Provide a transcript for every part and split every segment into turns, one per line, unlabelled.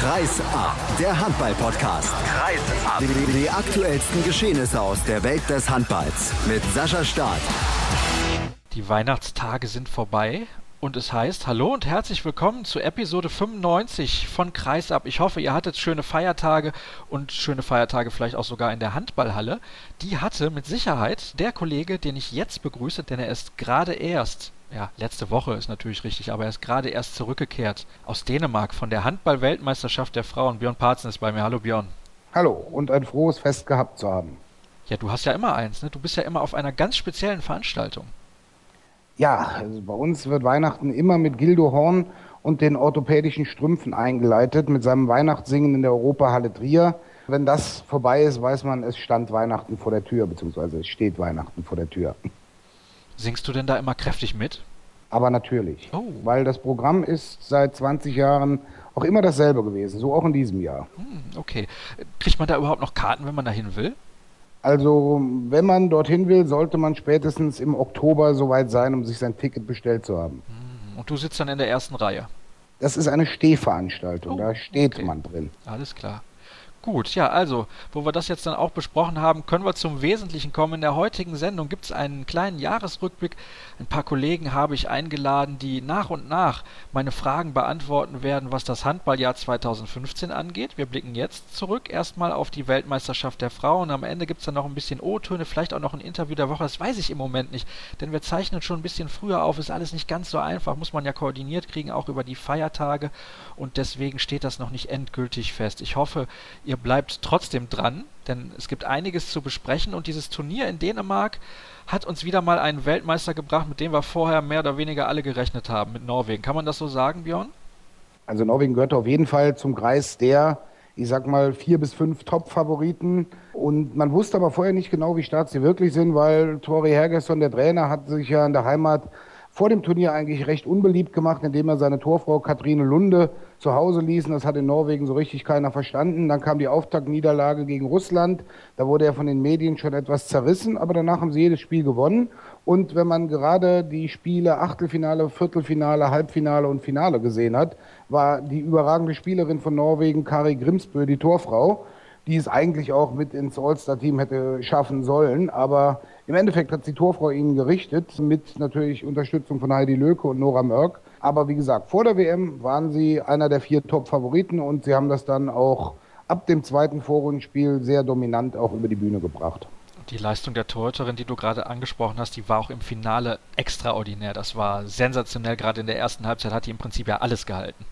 Kreis ab, der Handball-Podcast. Kreis ab. Die, die aktuellsten Geschehnisse aus der Welt des Handballs mit Sascha Staat.
Die Weihnachtstage sind vorbei und es heißt Hallo und herzlich willkommen zu Episode 95 von Kreisab. Ich hoffe, ihr hattet schöne Feiertage und schöne Feiertage vielleicht auch sogar in der Handballhalle. Die hatte mit Sicherheit der Kollege, den ich jetzt begrüße, denn er ist gerade erst ja, letzte Woche ist natürlich richtig, aber er ist gerade erst zurückgekehrt aus Dänemark von der Handball-Weltmeisterschaft der Frauen. Björn Parzen ist bei mir. Hallo Björn.
Hallo und ein frohes Fest gehabt zu haben.
Ja, du hast ja immer eins, ne? Du bist ja immer auf einer ganz speziellen Veranstaltung.
Ja, also bei uns wird Weihnachten immer mit Gildo Horn und den orthopädischen Strümpfen eingeleitet, mit seinem Weihnachtssingen in der Europahalle Trier. Wenn das vorbei ist, weiß man, es stand Weihnachten vor der Tür, beziehungsweise es steht Weihnachten vor der Tür.
Singst du denn da immer kräftig mit?
Aber natürlich. Oh. Weil das Programm ist seit 20 Jahren auch immer dasselbe gewesen, so auch in diesem Jahr.
Hm, okay. Kriegt man da überhaupt noch Karten, wenn man da hin will?
Also, wenn man dorthin will, sollte man spätestens im Oktober soweit sein, um sich sein Ticket bestellt zu haben.
Hm, und du sitzt dann in der ersten Reihe?
Das ist eine Stehveranstaltung, oh, da steht okay. man drin.
Alles klar. Gut, ja, also, wo wir das jetzt dann auch besprochen haben, können wir zum Wesentlichen kommen. In der heutigen Sendung gibt es einen kleinen Jahresrückblick. Ein paar Kollegen habe ich eingeladen, die nach und nach meine Fragen beantworten werden, was das Handballjahr 2015 angeht. Wir blicken jetzt zurück erstmal auf die Weltmeisterschaft der Frauen. Am Ende gibt es dann noch ein bisschen O-Töne, vielleicht auch noch ein Interview der Woche. Das weiß ich im Moment nicht, denn wir zeichnen schon ein bisschen früher auf. Ist alles nicht ganz so einfach, muss man ja koordiniert kriegen, auch über die Feiertage. Und deswegen steht das noch nicht endgültig fest. Ich hoffe, ihr bleibt trotzdem dran, denn es gibt einiges zu besprechen und dieses Turnier in Dänemark hat uns wieder mal einen Weltmeister gebracht, mit dem wir vorher mehr oder weniger alle gerechnet haben, mit Norwegen. Kann man das so sagen, Björn?
Also Norwegen gehört auf jeden Fall zum Kreis der, ich sag mal, vier bis fünf Top-Favoriten. Und man wusste aber vorher nicht genau, wie stark sie wirklich sind, weil Tori Hergesson, der Trainer, hat sich ja in der Heimat vor dem Turnier eigentlich recht unbeliebt gemacht, indem er seine Torfrau Katrine Lunde zu Hause ließen. Das hat in Norwegen so richtig keiner verstanden. Dann kam die Auftaktniederlage gegen Russland. Da wurde er von den Medien schon etwas zerrissen, aber danach haben sie jedes Spiel gewonnen. Und wenn man gerade die Spiele Achtelfinale, Viertelfinale, Halbfinale und Finale gesehen hat, war die überragende Spielerin von Norwegen Kari Grimsbø die Torfrau die es eigentlich auch mit ins All-Star-Team hätte schaffen sollen. Aber im Endeffekt hat die Torfrau ihnen gerichtet, mit natürlich Unterstützung von Heidi Löke und Nora Mörk. Aber wie gesagt, vor der WM waren sie einer der vier Top-Favoriten und sie haben das dann auch ab dem zweiten Vorrundenspiel sehr dominant auch über die Bühne gebracht.
Die Leistung der Torhüterin, die du gerade angesprochen hast, die war auch im Finale extraordinär. Das war sensationell. Gerade in der ersten Halbzeit hat die im Prinzip ja alles gehalten.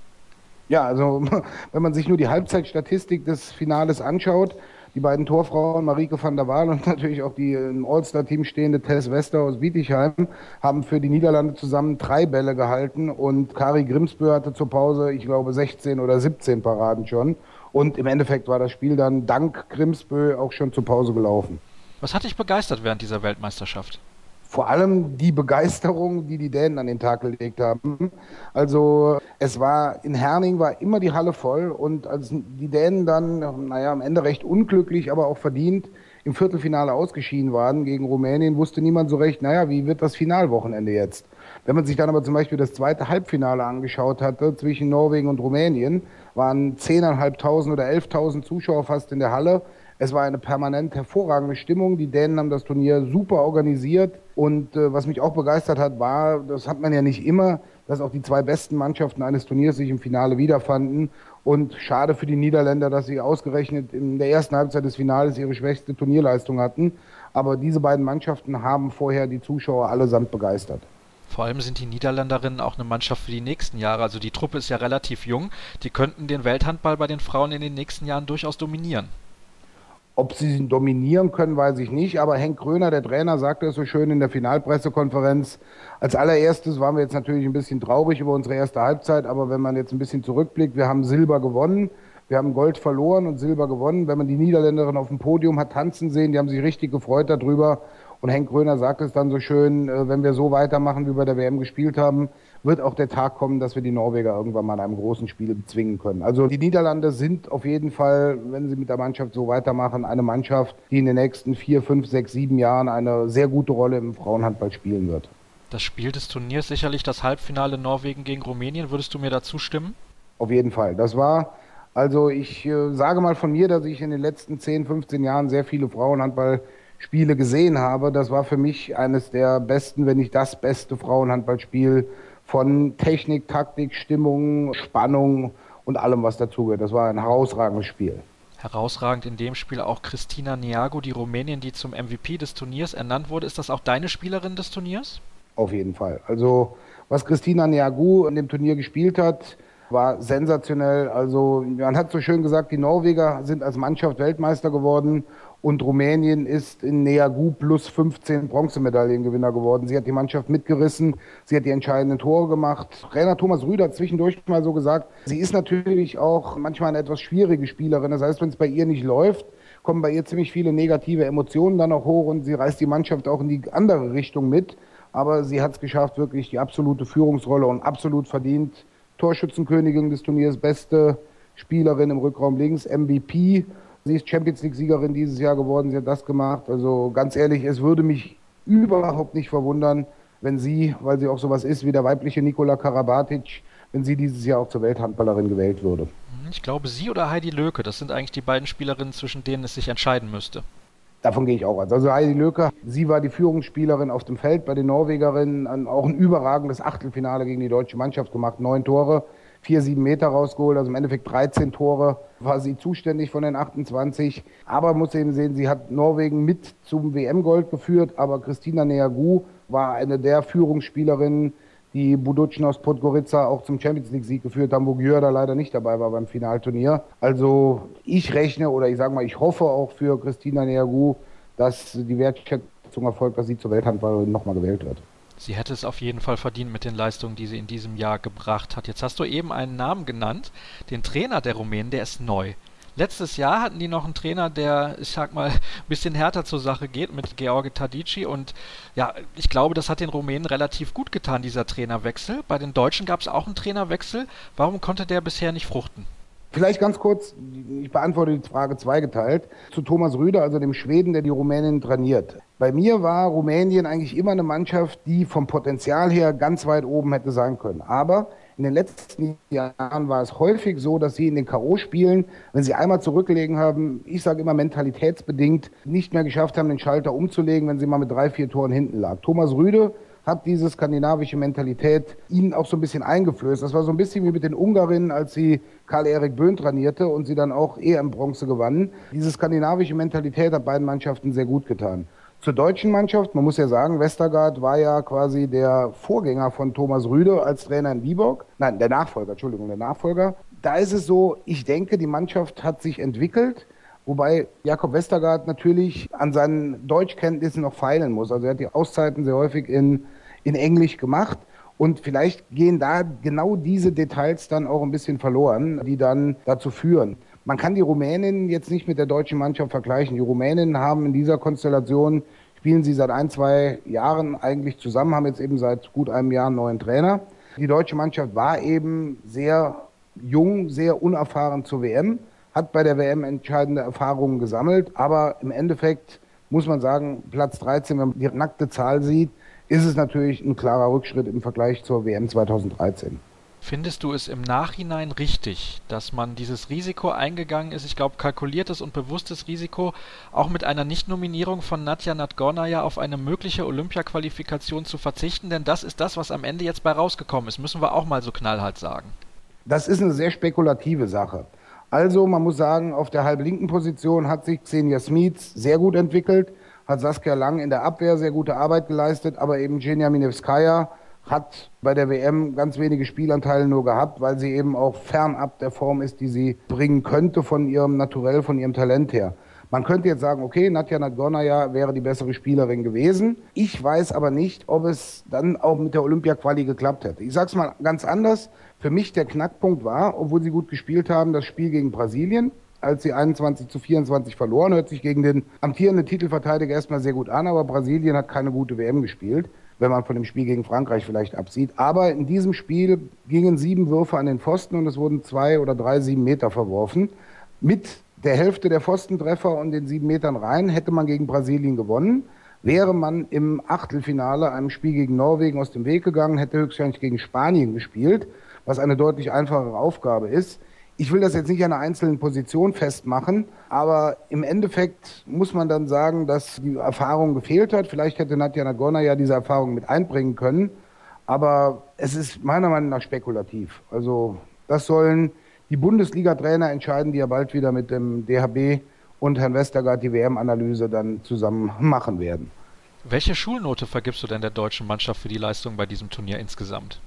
Ja, also wenn man sich nur die Halbzeitstatistik des Finales anschaut, die beiden Torfrauen, Marike van der Waal und natürlich auch die im All-Star-Team stehende Tess Wester aus Bietigheim, haben für die Niederlande zusammen drei Bälle gehalten und Kari Grimsbö hatte zur Pause, ich glaube, 16 oder 17 Paraden schon. Und im Endeffekt war das Spiel dann dank Grimsbö auch schon zur Pause gelaufen.
Was hat dich begeistert während dieser Weltmeisterschaft?
Vor allem die Begeisterung, die die Dänen an den Tag gelegt haben. Also es war in Herning war immer die Halle voll und als die Dänen dann, naja, am Ende recht unglücklich, aber auch verdient im Viertelfinale ausgeschieden waren gegen Rumänien, wusste niemand so recht, naja, wie wird das Finalwochenende jetzt? Wenn man sich dann aber zum Beispiel das zweite Halbfinale angeschaut hatte zwischen Norwegen und Rumänien, waren 10.500 oder 11.000 Zuschauer fast in der Halle. Es war eine permanent hervorragende Stimmung. Die Dänen haben das Turnier super organisiert. Und äh, was mich auch begeistert hat, war, das hat man ja nicht immer, dass auch die zwei besten Mannschaften eines Turniers sich im Finale wiederfanden. Und schade für die Niederländer, dass sie ausgerechnet in der ersten Halbzeit des Finales ihre schwächste Turnierleistung hatten. Aber diese beiden Mannschaften haben vorher die Zuschauer allesamt begeistert.
Vor allem sind die Niederländerinnen auch eine Mannschaft für die nächsten Jahre. Also die Truppe ist ja relativ jung. Die könnten den Welthandball bei den Frauen in den nächsten Jahren durchaus dominieren.
Ob sie ihn dominieren können, weiß ich nicht. Aber Henk Kröner, der Trainer, sagte es so schön in der Finalpressekonferenz. Als allererstes waren wir jetzt natürlich ein bisschen traurig über unsere erste Halbzeit. Aber wenn man jetzt ein bisschen zurückblickt, wir haben Silber gewonnen. Wir haben Gold verloren und Silber gewonnen. Wenn man die Niederländerin auf dem Podium hat tanzen sehen, die haben sich richtig gefreut darüber. Und Henk Kröner sagt es dann so schön, äh, wenn wir so weitermachen, wie wir bei der WM gespielt haben, wird auch der Tag kommen, dass wir die Norweger irgendwann mal in einem großen Spiel bezwingen können. Also die Niederlande sind auf jeden Fall, wenn sie mit der Mannschaft so weitermachen, eine Mannschaft, die in den nächsten vier, fünf, sechs, sieben Jahren eine sehr gute Rolle im Frauenhandball spielen wird.
Das Spiel des Turniers sicherlich das Halbfinale Norwegen gegen Rumänien. Würdest du mir dazu stimmen?
Auf jeden Fall. Das war Also ich äh, sage mal von mir, dass ich in den letzten 10, 15 Jahren sehr viele Frauenhandballspiele gesehen habe. Das war für mich eines der besten, wenn nicht das beste Frauenhandballspiel von Technik, Taktik, Stimmung, Spannung und allem, was dazugehört. Das war ein herausragendes Spiel.
Herausragend in dem Spiel auch Christina Niago, die Rumänin, die zum MVP des Turniers ernannt wurde. Ist das auch deine Spielerin des Turniers?
Auf jeden Fall. Also was Christina Niagu in dem Turnier gespielt hat, war sensationell. Also man hat so schön gesagt, die Norweger sind als Mannschaft Weltmeister geworden und Rumänien ist in Neagu plus 15 Bronzemedaillengewinner geworden. Sie hat die Mannschaft mitgerissen, sie hat die entscheidenden Tore gemacht. Trainer Thomas Rüder hat zwischendurch mal so gesagt, sie ist natürlich auch manchmal eine etwas schwierige Spielerin. Das heißt, wenn es bei ihr nicht läuft, kommen bei ihr ziemlich viele negative Emotionen dann auch hoch und sie reißt die Mannschaft auch in die andere Richtung mit. Aber sie hat es geschafft, wirklich die absolute Führungsrolle und absolut verdient Torschützenkönigin des Turniers, beste Spielerin im Rückraum links, MVP. Sie ist Champions League-Siegerin dieses Jahr geworden, sie hat das gemacht. Also ganz ehrlich, es würde mich überhaupt nicht verwundern, wenn sie, weil sie auch sowas ist wie der weibliche Nikola Karabatic, wenn sie dieses Jahr auch zur Welthandballerin gewählt würde.
Ich glaube, sie oder Heidi Löke, das sind eigentlich die beiden Spielerinnen, zwischen denen es sich entscheiden müsste.
Davon gehe ich auch aus. Also Heidi Löke, sie war die Führungsspielerin auf dem Feld bei den Norwegerinnen, auch ein überragendes Achtelfinale gegen die deutsche Mannschaft gemacht, neun Tore, vier, sieben Meter rausgeholt, also im Endeffekt 13 Tore, war sie zuständig von den 28. Aber muss eben sehen, sie hat Norwegen mit zum WM-Gold geführt, aber Christina Neagu war eine der Führungsspielerinnen, die Budutschen aus Podgorica auch zum Champions League-Sieg geführt haben, wo Gjörda leider nicht dabei war beim Finalturnier. Also ich rechne oder ich sage mal, ich hoffe auch für Christina Neagu, dass die Wertschätzung erfolgt, dass sie zur Welthandballerin nochmal gewählt wird.
Sie hätte es auf jeden Fall verdient mit den Leistungen, die sie in diesem Jahr gebracht hat. Jetzt hast du eben einen Namen genannt, den Trainer der Rumänen, der ist neu. Letztes Jahr hatten die noch einen Trainer, der, ich sag mal, ein bisschen härter zur Sache geht mit George Tadici. Und ja, ich glaube, das hat den Rumänen relativ gut getan, dieser Trainerwechsel. Bei den Deutschen gab es auch einen Trainerwechsel. Warum konnte der bisher nicht fruchten?
Vielleicht ganz kurz, ich beantworte die Frage zweigeteilt, zu Thomas Rüder, also dem Schweden, der die Rumänen trainiert. Bei mir war Rumänien eigentlich immer eine Mannschaft, die vom Potenzial her ganz weit oben hätte sein können. Aber in den letzten Jahren war es häufig so, dass sie in den K.O.-Spielen, wenn sie einmal zurückgelegen haben, ich sage immer mentalitätsbedingt, nicht mehr geschafft haben, den Schalter umzulegen, wenn sie mal mit drei, vier Toren hinten lag. Thomas Rüde hat diese skandinavische Mentalität ihnen auch so ein bisschen eingeflößt. Das war so ein bisschen wie mit den Ungarinnen, als sie Karl-Erik Böhn trainierte und sie dann auch EM-Bronze gewannen. Diese skandinavische Mentalität hat beiden Mannschaften sehr gut getan. Zur deutschen Mannschaft, man muss ja sagen, Westergaard war ja quasi der Vorgänger von Thomas Rüde als Trainer in Viborg. Nein, der Nachfolger, Entschuldigung, der Nachfolger. Da ist es so, ich denke, die Mannschaft hat sich entwickelt, wobei Jakob Westergaard natürlich an seinen Deutschkenntnissen noch feilen muss. Also er hat die Auszeiten sehr häufig in, in Englisch gemacht. Und vielleicht gehen da genau diese Details dann auch ein bisschen verloren, die dann dazu führen. Man kann die Rumänen jetzt nicht mit der deutschen Mannschaft vergleichen. Die Rumänen haben in dieser Konstellation, spielen sie seit ein, zwei Jahren eigentlich zusammen, haben jetzt eben seit gut einem Jahr einen neuen Trainer. Die deutsche Mannschaft war eben sehr jung, sehr unerfahren zur WM, hat bei der WM entscheidende Erfahrungen gesammelt, aber im Endeffekt muss man sagen, Platz 13, wenn man die nackte Zahl sieht, ist es natürlich ein klarer Rückschritt im Vergleich zur WM 2013.
Findest du es im Nachhinein richtig, dass man dieses Risiko eingegangen ist, ich glaube kalkuliertes und bewusstes Risiko, auch mit einer Nichtnominierung von Nadja Nadgornaya auf eine mögliche Olympia-Qualifikation zu verzichten? Denn das ist das, was am Ende jetzt bei rausgekommen ist, müssen wir auch mal so knallhart sagen.
Das ist eine sehr spekulative Sache. Also man muss sagen, auf der halblinken Position hat sich Xenia Smits sehr gut entwickelt, hat Saskia Lang in der Abwehr sehr gute Arbeit geleistet, aber eben Genia Minevskaya hat bei der WM ganz wenige Spielanteile nur gehabt, weil sie eben auch fernab der Form ist, die sie bringen könnte von ihrem Naturell, von ihrem Talent her. Man könnte jetzt sagen, okay, Nadja Nadgornaya wäre die bessere Spielerin gewesen. Ich weiß aber nicht, ob es dann auch mit der Olympia-Quali geklappt hätte. Ich sage es mal ganz anders. Für mich der Knackpunkt war, obwohl sie gut gespielt haben, das Spiel gegen Brasilien als sie 21 zu 24 verloren. Hört sich gegen den amtierenden Titelverteidiger erstmal sehr gut an, aber Brasilien hat keine gute WM gespielt wenn man von dem Spiel gegen Frankreich vielleicht absieht. Aber in diesem Spiel gingen sieben Würfe an den Pfosten und es wurden zwei oder drei sieben Meter verworfen. Mit der Hälfte der Pfostentreffer und den sieben Metern rein hätte man gegen Brasilien gewonnen. Wäre man im Achtelfinale einem Spiel gegen Norwegen aus dem Weg gegangen, hätte höchstwahrscheinlich gegen Spanien gespielt, was eine deutlich einfachere Aufgabe ist. Ich will das jetzt nicht an einer einzelnen Position festmachen, aber im Endeffekt muss man dann sagen, dass die Erfahrung gefehlt hat. Vielleicht hätte Nadja Nagorna ja diese Erfahrung mit einbringen können, aber es ist meiner Meinung nach spekulativ. Also das sollen die Bundesliga-Trainer entscheiden, die ja bald wieder mit dem DHB und Herrn Westergaard die WM-Analyse dann zusammen machen werden.
Welche Schulnote vergibst du denn der deutschen Mannschaft für die Leistung bei diesem Turnier insgesamt?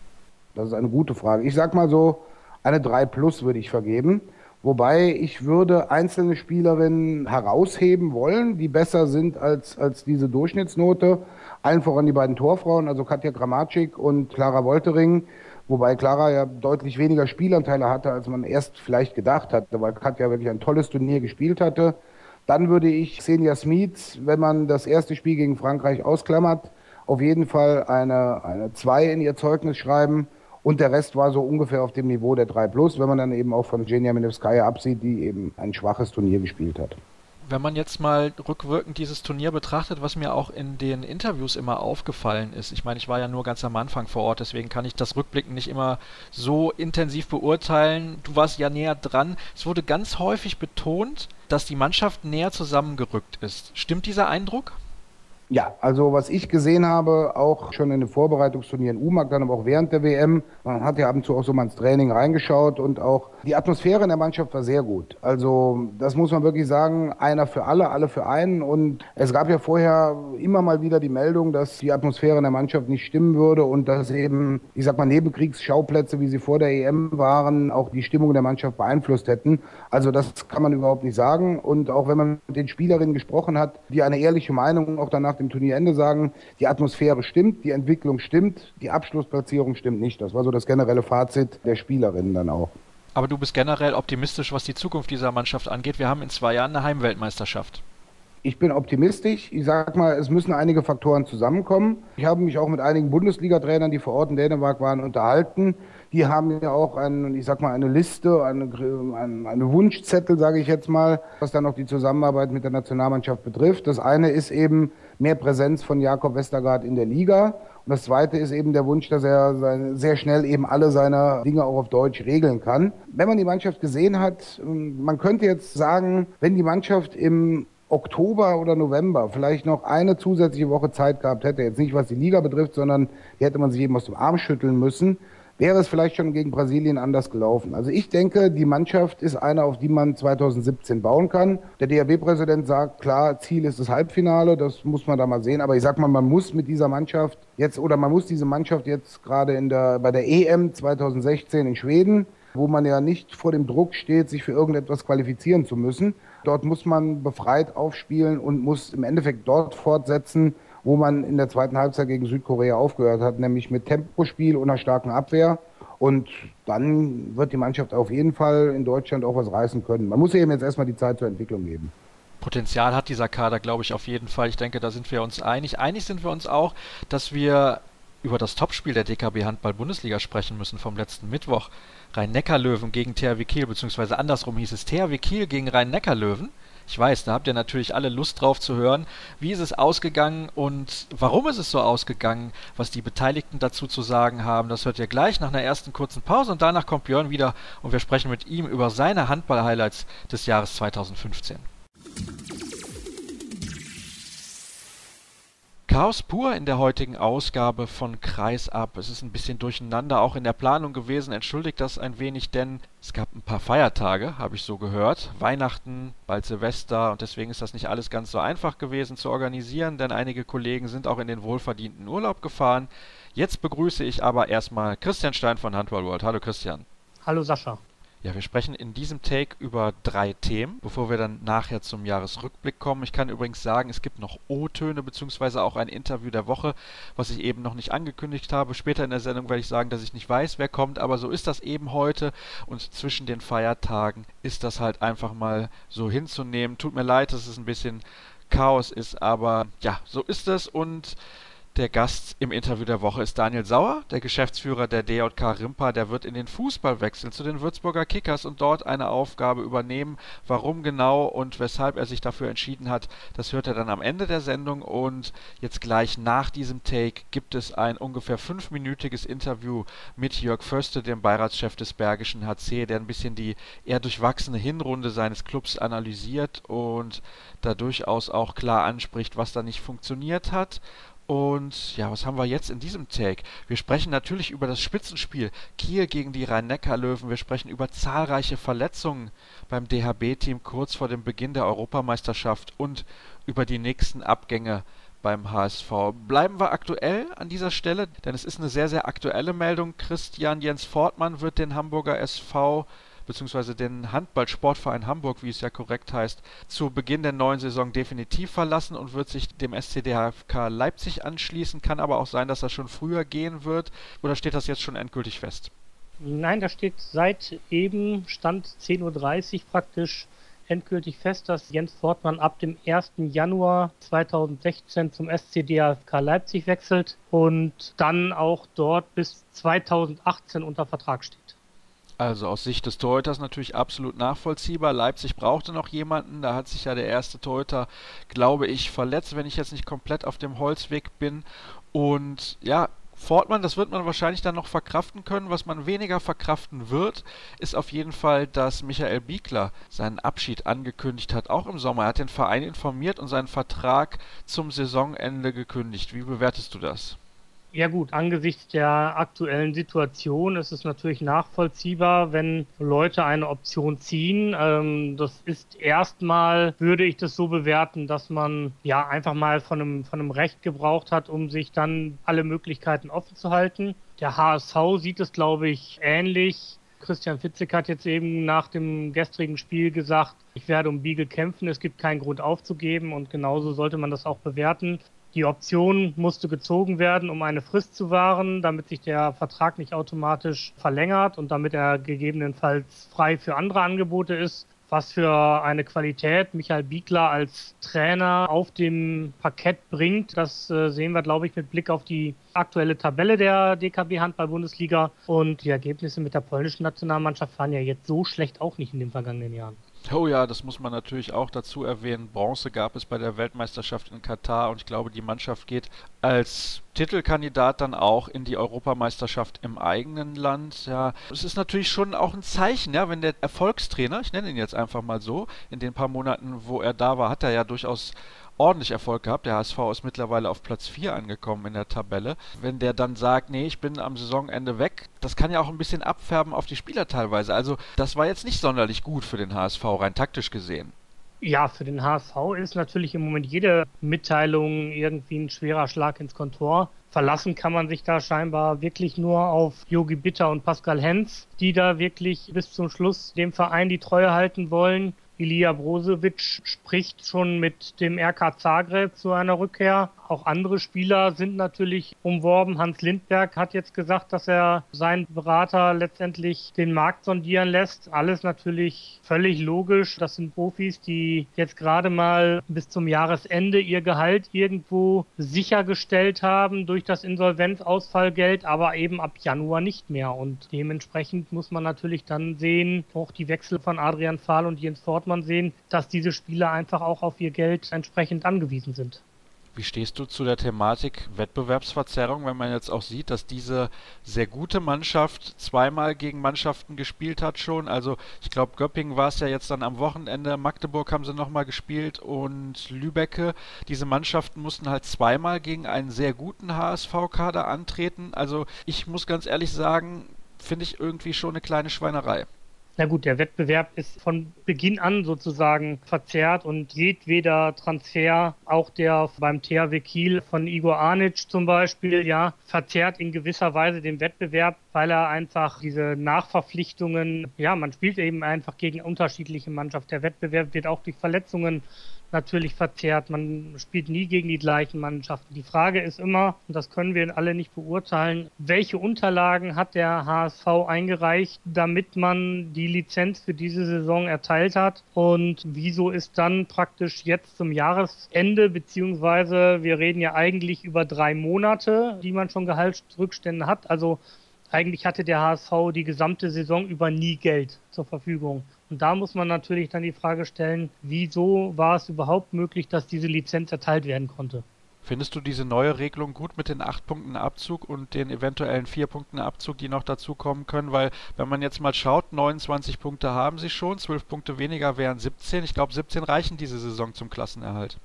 Das ist eine gute Frage. Ich sag mal so, eine 3 plus würde ich vergeben. Wobei ich würde einzelne Spielerinnen herausheben wollen, die besser sind als, als diese Durchschnittsnote. Allen voran die beiden Torfrauen, also Katja Gramatschik und Clara Woltering. Wobei Clara ja deutlich weniger Spielanteile hatte, als man erst vielleicht gedacht hatte, weil Katja wirklich ein tolles Turnier gespielt hatte. Dann würde ich Xenia Smith, wenn man das erste Spiel gegen Frankreich ausklammert, auf jeden Fall eine, eine 2 in ihr Zeugnis schreiben. Und der Rest war so ungefähr auf dem Niveau der 3 Plus, wenn man dann eben auch von Genia Minevskaya absieht, die eben ein schwaches Turnier gespielt hat.
Wenn man jetzt mal rückwirkend dieses Turnier betrachtet, was mir auch in den Interviews immer aufgefallen ist, ich meine, ich war ja nur ganz am Anfang vor Ort, deswegen kann ich das Rückblicken nicht immer so intensiv beurteilen. Du warst ja näher dran. Es wurde ganz häufig betont, dass die Mannschaft näher zusammengerückt ist. Stimmt dieser Eindruck?
Ja, also was ich gesehen habe, auch schon in den Vorbereitungsturnieren UMAG, dann aber auch während der WM, man hat ja ab und zu auch so mal ins Training reingeschaut und auch die Atmosphäre in der Mannschaft war sehr gut. Also das muss man wirklich sagen, einer für alle, alle für einen und es gab ja vorher immer mal wieder die Meldung, dass die Atmosphäre in der Mannschaft nicht stimmen würde und dass eben, ich sag mal, Nebenkriegsschauplätze, wie sie vor der EM waren, auch die Stimmung der Mannschaft beeinflusst hätten. Also das kann man überhaupt nicht sagen und auch wenn man mit den Spielerinnen gesprochen hat, die eine ehrliche Meinung auch danach dem Turnierende sagen, die Atmosphäre stimmt, die Entwicklung stimmt, die Abschlussplatzierung stimmt nicht. Das war so das generelle Fazit der Spielerinnen dann auch.
Aber du bist generell optimistisch, was die Zukunft dieser Mannschaft angeht. Wir haben in zwei Jahren eine Heimweltmeisterschaft.
Ich bin optimistisch. Ich sage mal, es müssen einige Faktoren zusammenkommen. Ich habe mich auch mit einigen Bundesliga-Trainern, die vor Ort in Dänemark waren, unterhalten. Die haben ja auch einen, ich sag mal, eine Liste, eine, eine, eine Wunschzettel, sage ich jetzt mal, was dann auch die Zusammenarbeit mit der Nationalmannschaft betrifft. Das eine ist eben mehr Präsenz von Jakob Westergaard in der Liga. Und das zweite ist eben der Wunsch, dass er sehr schnell eben alle seine Dinge auch auf Deutsch regeln kann. Wenn man die Mannschaft gesehen hat, man könnte jetzt sagen, wenn die Mannschaft im Oktober oder November vielleicht noch eine zusätzliche Woche Zeit gehabt hätte, jetzt nicht was die Liga betrifft, sondern die hätte man sich eben aus dem Arm schütteln müssen, wäre es vielleicht schon gegen Brasilien anders gelaufen. Also ich denke, die Mannschaft ist eine, auf die man 2017 bauen kann. Der DRB-Präsident sagt, klar, Ziel ist das Halbfinale, das muss man da mal sehen. Aber ich sag mal, man muss mit dieser Mannschaft jetzt, oder man muss diese Mannschaft jetzt gerade in der, bei der EM 2016 in Schweden, wo man ja nicht vor dem Druck steht, sich für irgendetwas qualifizieren zu müssen. Dort muss man befreit aufspielen und muss im Endeffekt dort fortsetzen, wo man in der zweiten Halbzeit gegen Südkorea aufgehört hat, nämlich mit Tempospiel und einer starken Abwehr. Und dann wird die Mannschaft auf jeden Fall in Deutschland auch was reißen können. Man muss eben jetzt erstmal die Zeit zur Entwicklung geben.
Potenzial hat dieser Kader, glaube ich, auf jeden Fall. Ich denke, da sind wir uns einig. Einig sind wir uns auch, dass wir über das Topspiel der DKB Handball Bundesliga sprechen müssen vom letzten Mittwoch. Rhein-Neckar-Löwen gegen THW Kiel, beziehungsweise andersrum hieß es THW Kiel gegen Rhein-Neckar-Löwen. Ich weiß, da habt ihr natürlich alle Lust drauf zu hören. Wie ist es ausgegangen und warum ist es so ausgegangen? Was die Beteiligten dazu zu sagen haben, das hört ihr gleich nach einer ersten kurzen Pause und danach kommt Björn wieder und wir sprechen mit ihm über seine Handball-Highlights des Jahres 2015. Chaos pur in der heutigen Ausgabe von Kreis ab. Es ist ein bisschen durcheinander auch in der Planung gewesen. Entschuldigt das ein wenig, denn es gab ein paar Feiertage, habe ich so gehört. Weihnachten, bald Silvester und deswegen ist das nicht alles ganz so einfach gewesen zu organisieren, denn einige Kollegen sind auch in den wohlverdienten Urlaub gefahren. Jetzt begrüße ich aber erstmal Christian Stein von Handball World. Hallo Christian.
Hallo Sascha.
Ja, wir sprechen in diesem Take über drei Themen, bevor wir dann nachher zum Jahresrückblick kommen. Ich kann übrigens sagen, es gibt noch O-Töne beziehungsweise auch ein Interview der Woche, was ich eben noch nicht angekündigt habe. Später in der Sendung werde ich sagen, dass ich nicht weiß, wer kommt, aber so ist das eben heute und zwischen den Feiertagen ist das halt einfach mal so hinzunehmen. Tut mir leid, dass es ein bisschen Chaos ist, aber ja, so ist es und Der Gast im Interview der Woche ist Daniel Sauer, der Geschäftsführer der DJK Rimpa. Der wird in den Fußball wechseln zu den Würzburger Kickers und dort eine Aufgabe übernehmen. Warum genau und weshalb er sich dafür entschieden hat, das hört er dann am Ende der Sendung. Und jetzt gleich nach diesem Take gibt es ein ungefähr fünfminütiges Interview mit Jörg Förste, dem Beiratschef des Bergischen HC, der ein bisschen die eher durchwachsene Hinrunde seines Clubs analysiert und da durchaus auch klar anspricht, was da nicht funktioniert hat. Und ja, was haben wir jetzt in diesem Take? Wir sprechen natürlich über das Spitzenspiel Kiel gegen die Rhein-Neckar-Löwen. Wir sprechen über zahlreiche Verletzungen beim DHB-Team kurz vor dem Beginn der Europameisterschaft und über die nächsten Abgänge beim HSV. Bleiben wir aktuell an dieser Stelle, denn es ist eine sehr, sehr aktuelle Meldung. Christian Jens Fortmann wird den Hamburger SV beziehungsweise den Handball-Sportverein Hamburg, wie es ja korrekt heißt, zu Beginn der neuen Saison definitiv verlassen und wird sich dem SCDHFK Leipzig anschließen. Kann aber auch sein, dass das schon früher gehen wird. Oder steht das jetzt schon endgültig fest?
Nein, da steht seit eben Stand 10.30 Uhr praktisch endgültig fest, dass Jens Fortmann ab dem 1. Januar 2016 zum SCDHFK Leipzig wechselt und dann auch dort bis 2018 unter Vertrag steht.
Also aus Sicht des Torhüters natürlich absolut nachvollziehbar. Leipzig brauchte noch jemanden. Da hat sich ja der erste Torhüter, glaube ich, verletzt, wenn ich jetzt nicht komplett auf dem Holzweg bin. Und ja, Fortmann, das wird man wahrscheinlich dann noch verkraften können. Was man weniger verkraften wird, ist auf jeden Fall, dass Michael Biegler seinen Abschied angekündigt hat, auch im Sommer. Er hat den Verein informiert und seinen Vertrag zum Saisonende gekündigt. Wie bewertest du das?
Ja gut, angesichts der aktuellen Situation ist es natürlich nachvollziehbar, wenn Leute eine Option ziehen. Ähm, das ist erstmal, würde ich das so bewerten, dass man ja einfach mal von einem, von einem Recht gebraucht hat, um sich dann alle Möglichkeiten offen zu halten. Der HSV sieht es, glaube ich, ähnlich. Christian Fitzek hat jetzt eben nach dem gestrigen Spiel gesagt, ich werde um Biegel kämpfen, es gibt keinen Grund aufzugeben und genauso sollte man das auch bewerten. Die Option musste gezogen werden, um eine Frist zu wahren, damit sich der Vertrag nicht automatisch verlängert und damit er gegebenenfalls frei für andere Angebote ist. Was für eine Qualität Michael Biegler als Trainer auf dem Parkett bringt, das äh, sehen wir, glaube ich, mit Blick auf die aktuelle Tabelle der DKB Handball-Bundesliga. Und die Ergebnisse mit der polnischen Nationalmannschaft waren ja jetzt so schlecht auch nicht in den vergangenen Jahren.
Oh ja, das muss man natürlich auch dazu erwähnen. Bronze gab es bei der Weltmeisterschaft in Katar und ich glaube, die Mannschaft geht als Titelkandidat dann auch in die Europameisterschaft im eigenen Land. Ja, es ist natürlich schon auch ein Zeichen, ja, wenn der Erfolgstrainer, ich nenne ihn jetzt einfach mal so, in den paar Monaten, wo er da war, hat er ja durchaus ordentlich Erfolg gehabt. Der HSV ist mittlerweile auf Platz 4 angekommen in der Tabelle. Wenn der dann sagt, nee, ich bin am Saisonende weg, das kann ja auch ein bisschen abfärben auf die Spieler teilweise. Also das war jetzt nicht sonderlich gut für den HSV, rein taktisch gesehen.
Ja, für den HSV ist natürlich im Moment jede Mitteilung irgendwie ein schwerer Schlag ins Kontor. Verlassen kann man sich da scheinbar wirklich nur auf Yogi Bitter und Pascal Hens, die da wirklich bis zum Schluss dem Verein die Treue halten wollen. Ilija Brozovic spricht schon mit dem RK Zagreb zu einer Rückkehr. Auch andere Spieler sind natürlich umworben. Hans Lindberg hat jetzt gesagt, dass er seinen Berater letztendlich den Markt sondieren lässt. Alles natürlich völlig logisch. Das sind Profis, die jetzt gerade mal bis zum Jahresende ihr Gehalt irgendwo sichergestellt haben durch das Insolvenzausfallgeld, aber eben ab Januar nicht mehr. Und dementsprechend muss man natürlich dann sehen, auch die Wechsel von Adrian Fahl und Jens Fortmann sehen, dass diese Spieler einfach auch auf ihr Geld entsprechend angewiesen sind.
Wie stehst du zu der Thematik Wettbewerbsverzerrung, wenn man jetzt auch sieht, dass diese sehr gute Mannschaft zweimal gegen Mannschaften gespielt hat schon? Also ich glaube, Göppingen war es ja jetzt dann am Wochenende, Magdeburg haben sie nochmal gespielt und Lübecke. Diese Mannschaften mussten halt zweimal gegen einen sehr guten HSV-Kader antreten. Also ich muss ganz ehrlich sagen, finde ich irgendwie schon eine kleine Schweinerei.
Na gut, der Wettbewerb ist von Beginn an sozusagen verzerrt und jedweder Transfer, auch der beim THW Kiel von Igor Arnic zum Beispiel, ja, verzerrt in gewisser Weise den Wettbewerb, weil er einfach diese Nachverpflichtungen, ja, man spielt eben einfach gegen unterschiedliche Mannschaften. Der Wettbewerb wird auch durch Verletzungen natürlich verzerrt. Man spielt nie gegen die gleichen Mannschaften. Die Frage ist immer, und das können wir alle nicht beurteilen, welche Unterlagen hat der HSV eingereicht, damit man die Lizenz für diese Saison erteilt hat und wieso ist dann praktisch jetzt zum Jahresende, beziehungsweise wir reden ja eigentlich über drei Monate, die man schon Gehaltsrückstände hat. Also eigentlich hatte der HSV die gesamte Saison über nie Geld zur Verfügung. Und da muss man natürlich dann die Frage stellen, wieso war es überhaupt möglich, dass diese Lizenz erteilt werden konnte?
Findest du diese neue Regelung gut mit den acht Punkten Abzug und den eventuellen vier Punkten Abzug, die noch dazukommen können? Weil, wenn man jetzt mal schaut, 29 Punkte haben sie schon, 12 Punkte weniger wären 17. Ich glaube, 17 reichen diese Saison zum Klassenerhalt.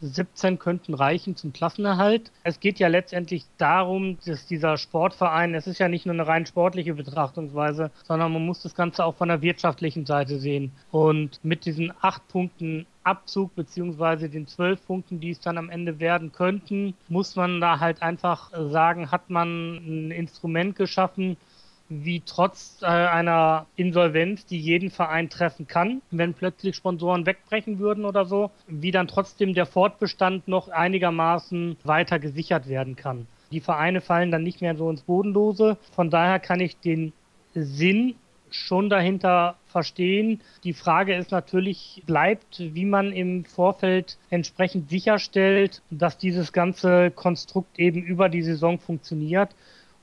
17 könnten reichen zum Klassenerhalt. Es geht ja letztendlich darum, dass dieser Sportverein, es ist ja nicht nur eine rein sportliche Betrachtungsweise, sondern man muss das Ganze auch von der wirtschaftlichen Seite sehen. Und mit diesen acht Punkten Abzug beziehungsweise den zwölf Punkten, die es dann am Ende werden könnten, muss man da halt einfach sagen, hat man ein Instrument geschaffen, wie trotz äh, einer Insolvenz, die jeden Verein treffen kann, wenn plötzlich Sponsoren wegbrechen würden oder so, wie dann trotzdem der Fortbestand noch einigermaßen weiter gesichert werden kann. Die Vereine fallen dann nicht mehr so ins Bodenlose. Von daher kann ich den Sinn schon dahinter verstehen. Die Frage ist natürlich, bleibt, wie man im Vorfeld entsprechend sicherstellt, dass dieses ganze Konstrukt eben über die Saison funktioniert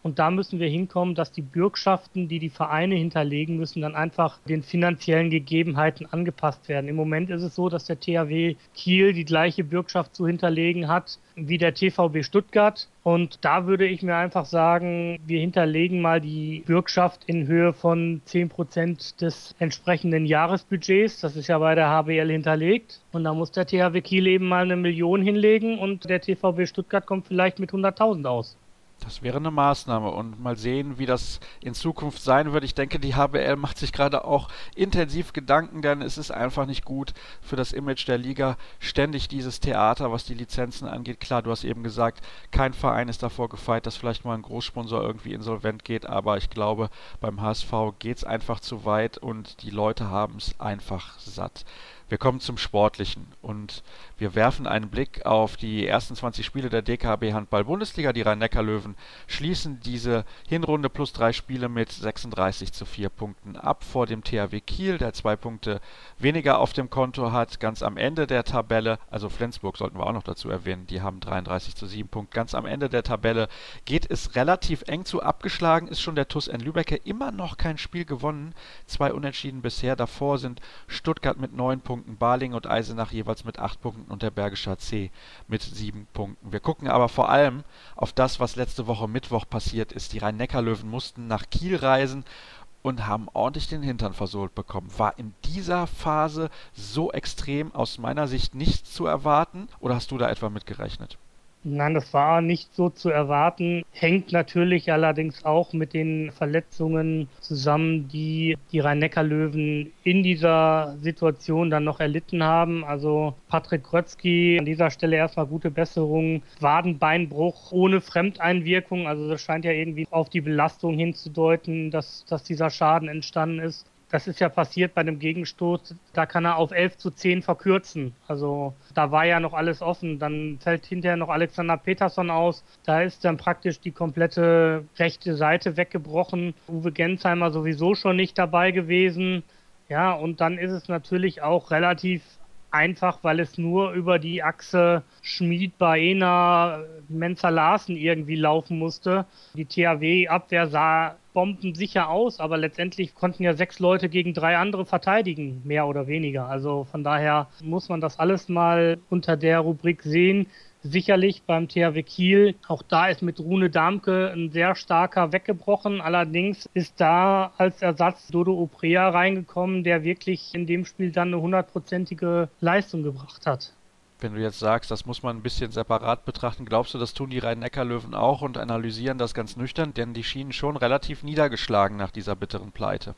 und da müssen wir hinkommen, dass die Bürgschaften, die die Vereine hinterlegen müssen, dann einfach den finanziellen Gegebenheiten angepasst werden. Im Moment ist es so, dass der THW Kiel die gleiche Bürgschaft zu hinterlegen hat wie der TVB Stuttgart. Und da würde ich mir einfach sagen, wir hinterlegen mal die Bürgschaft in Höhe von 10 Prozent des entsprechenden Jahresbudgets. Das ist ja bei der HBL hinterlegt. Und da muss der THW Kiel eben mal eine Million hinlegen und der TVB Stuttgart kommt vielleicht mit 100.000 aus.
Das wäre eine Maßnahme und mal sehen, wie das in Zukunft sein wird. Ich denke, die HBL macht sich gerade auch intensiv Gedanken, denn es ist einfach nicht gut für das Image der Liga, ständig dieses Theater, was die Lizenzen angeht. Klar, du hast eben gesagt, kein Verein ist davor gefeit, dass vielleicht mal ein Großsponsor irgendwie insolvent geht, aber ich glaube, beim HSV geht es einfach zu weit und die Leute haben es einfach satt. Wir kommen zum Sportlichen und wir werfen einen Blick auf die ersten 20 Spiele der DKB Handball Bundesliga. Die Rhein-Neckar-Löwen schließen diese Hinrunde plus drei Spiele mit 36 zu 4 Punkten ab vor dem THW Kiel, der zwei Punkte weniger auf dem Konto hat. Ganz am Ende der Tabelle, also Flensburg sollten wir auch noch dazu erwähnen, die haben 33 zu 7 Punkte. Ganz am Ende der Tabelle geht es relativ eng zu. Abgeschlagen ist schon der TuS N Lübecker immer noch kein Spiel gewonnen. Zwei Unentschieden bisher. Davor sind Stuttgart mit 9 Punkten Punkten, Baling und Eisenach jeweils mit 8 Punkten und der Bergische HC mit 7 Punkten. Wir gucken aber vor allem auf das, was letzte Woche Mittwoch passiert ist. Die Rhein-Neckar-Löwen mussten nach Kiel reisen und haben ordentlich den Hintern versohlt bekommen. War in dieser Phase so extrem aus meiner Sicht nichts zu erwarten oder hast du da etwa mitgerechnet?
Nein, das war nicht so zu erwarten. Hängt natürlich allerdings auch mit den Verletzungen zusammen, die die Rhein-Neckar-Löwen in dieser Situation dann noch erlitten haben. Also Patrick Krötzky, an dieser Stelle erstmal gute Besserung. Wadenbeinbruch ohne Fremdeinwirkung. Also das scheint ja irgendwie auf die Belastung hinzudeuten, dass, dass dieser Schaden entstanden ist. Das ist ja passiert bei einem Gegenstoß. Da kann er auf 11 zu 10 verkürzen. Also da war ja noch alles offen. Dann fällt hinterher noch Alexander Peterson aus. Da ist dann praktisch die komplette rechte Seite weggebrochen. Uwe Gensheimer sowieso schon nicht dabei gewesen. Ja, und dann ist es natürlich auch relativ einfach, weil es nur über die Achse Schmied, Baena, Menzer Larsen irgendwie laufen musste. Die THW-Abwehr sah bombensicher aus, aber letztendlich konnten ja sechs Leute gegen drei andere verteidigen, mehr oder weniger. Also von daher muss man das alles mal unter der Rubrik sehen. Sicherlich beim THW Kiel, auch da ist mit Rune Damke ein sehr starker weggebrochen. Allerdings ist da als Ersatz Dodo Oprea reingekommen, der wirklich in dem Spiel dann eine hundertprozentige Leistung gebracht hat.
Wenn du jetzt sagst, das muss man ein bisschen separat betrachten, glaubst du, das tun die Rhein-Neckar-Löwen auch und analysieren das ganz nüchtern? Denn die schienen schon relativ niedergeschlagen nach dieser bitteren Pleite.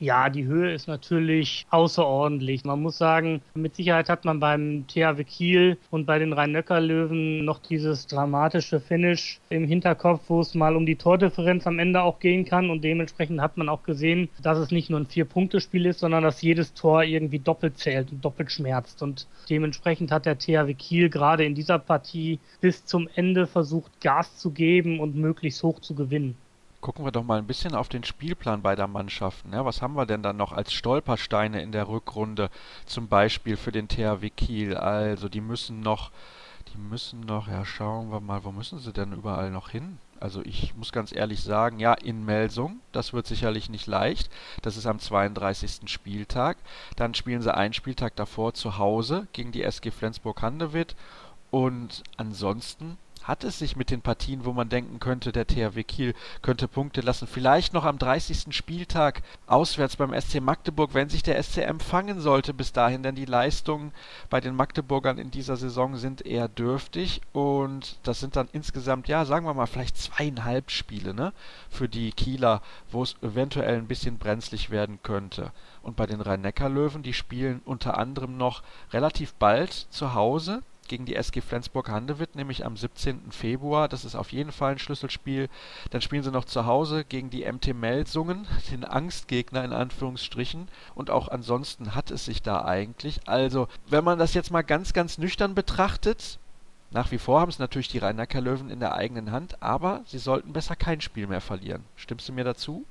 Ja, die Höhe ist natürlich außerordentlich. Man muss sagen, mit Sicherheit hat man beim THW Kiel und bei den Rhein-Neckar-Löwen noch dieses dramatische Finish im Hinterkopf, wo es mal um die Tordifferenz am Ende auch gehen kann. Und dementsprechend hat man auch gesehen, dass es nicht nur ein Vier-Punkte-Spiel ist, sondern dass jedes Tor irgendwie doppelt zählt und doppelt schmerzt. Und dementsprechend hat der THW Kiel gerade in dieser Partie bis zum Ende versucht, Gas zu geben und möglichst hoch zu gewinnen.
Gucken wir doch mal ein bisschen auf den Spielplan beider Mannschaften. Ja, was haben wir denn dann noch als Stolpersteine in der Rückrunde? Zum Beispiel für den THW Kiel. Also, die müssen noch, die müssen noch, ja, schauen wir mal, wo müssen sie denn überall noch hin? Also ich muss ganz ehrlich sagen, ja, in Melsung, das wird sicherlich nicht leicht. Das ist am 32. Spieltag. Dann spielen sie einen Spieltag davor zu Hause gegen die SG Flensburg-Handewitt. Und ansonsten hat es sich mit den Partien, wo man denken könnte, der THW Kiel könnte Punkte lassen. Vielleicht noch am 30. Spieltag auswärts beim SC Magdeburg, wenn sich der SC empfangen sollte bis dahin, denn die Leistungen bei den Magdeburgern in dieser Saison sind eher dürftig und das sind dann insgesamt, ja, sagen wir mal, vielleicht zweieinhalb Spiele, ne, für die Kieler, wo es eventuell ein bisschen brenzlig werden könnte. Und bei den Rhein-Neckar-Löwen, die spielen unter anderem noch relativ bald zu Hause gegen die SG Flensburg-Handewitt, nämlich am 17. Februar. Das ist auf jeden Fall ein Schlüsselspiel. Dann spielen sie noch zu Hause gegen die MT Melsungen, den Angstgegner in Anführungsstrichen. Und auch ansonsten hat es sich da eigentlich. Also, wenn man das jetzt mal ganz, ganz nüchtern betrachtet, nach wie vor haben es natürlich die rhein löwen in der eigenen Hand, aber sie sollten besser kein Spiel mehr verlieren. Stimmst du mir dazu?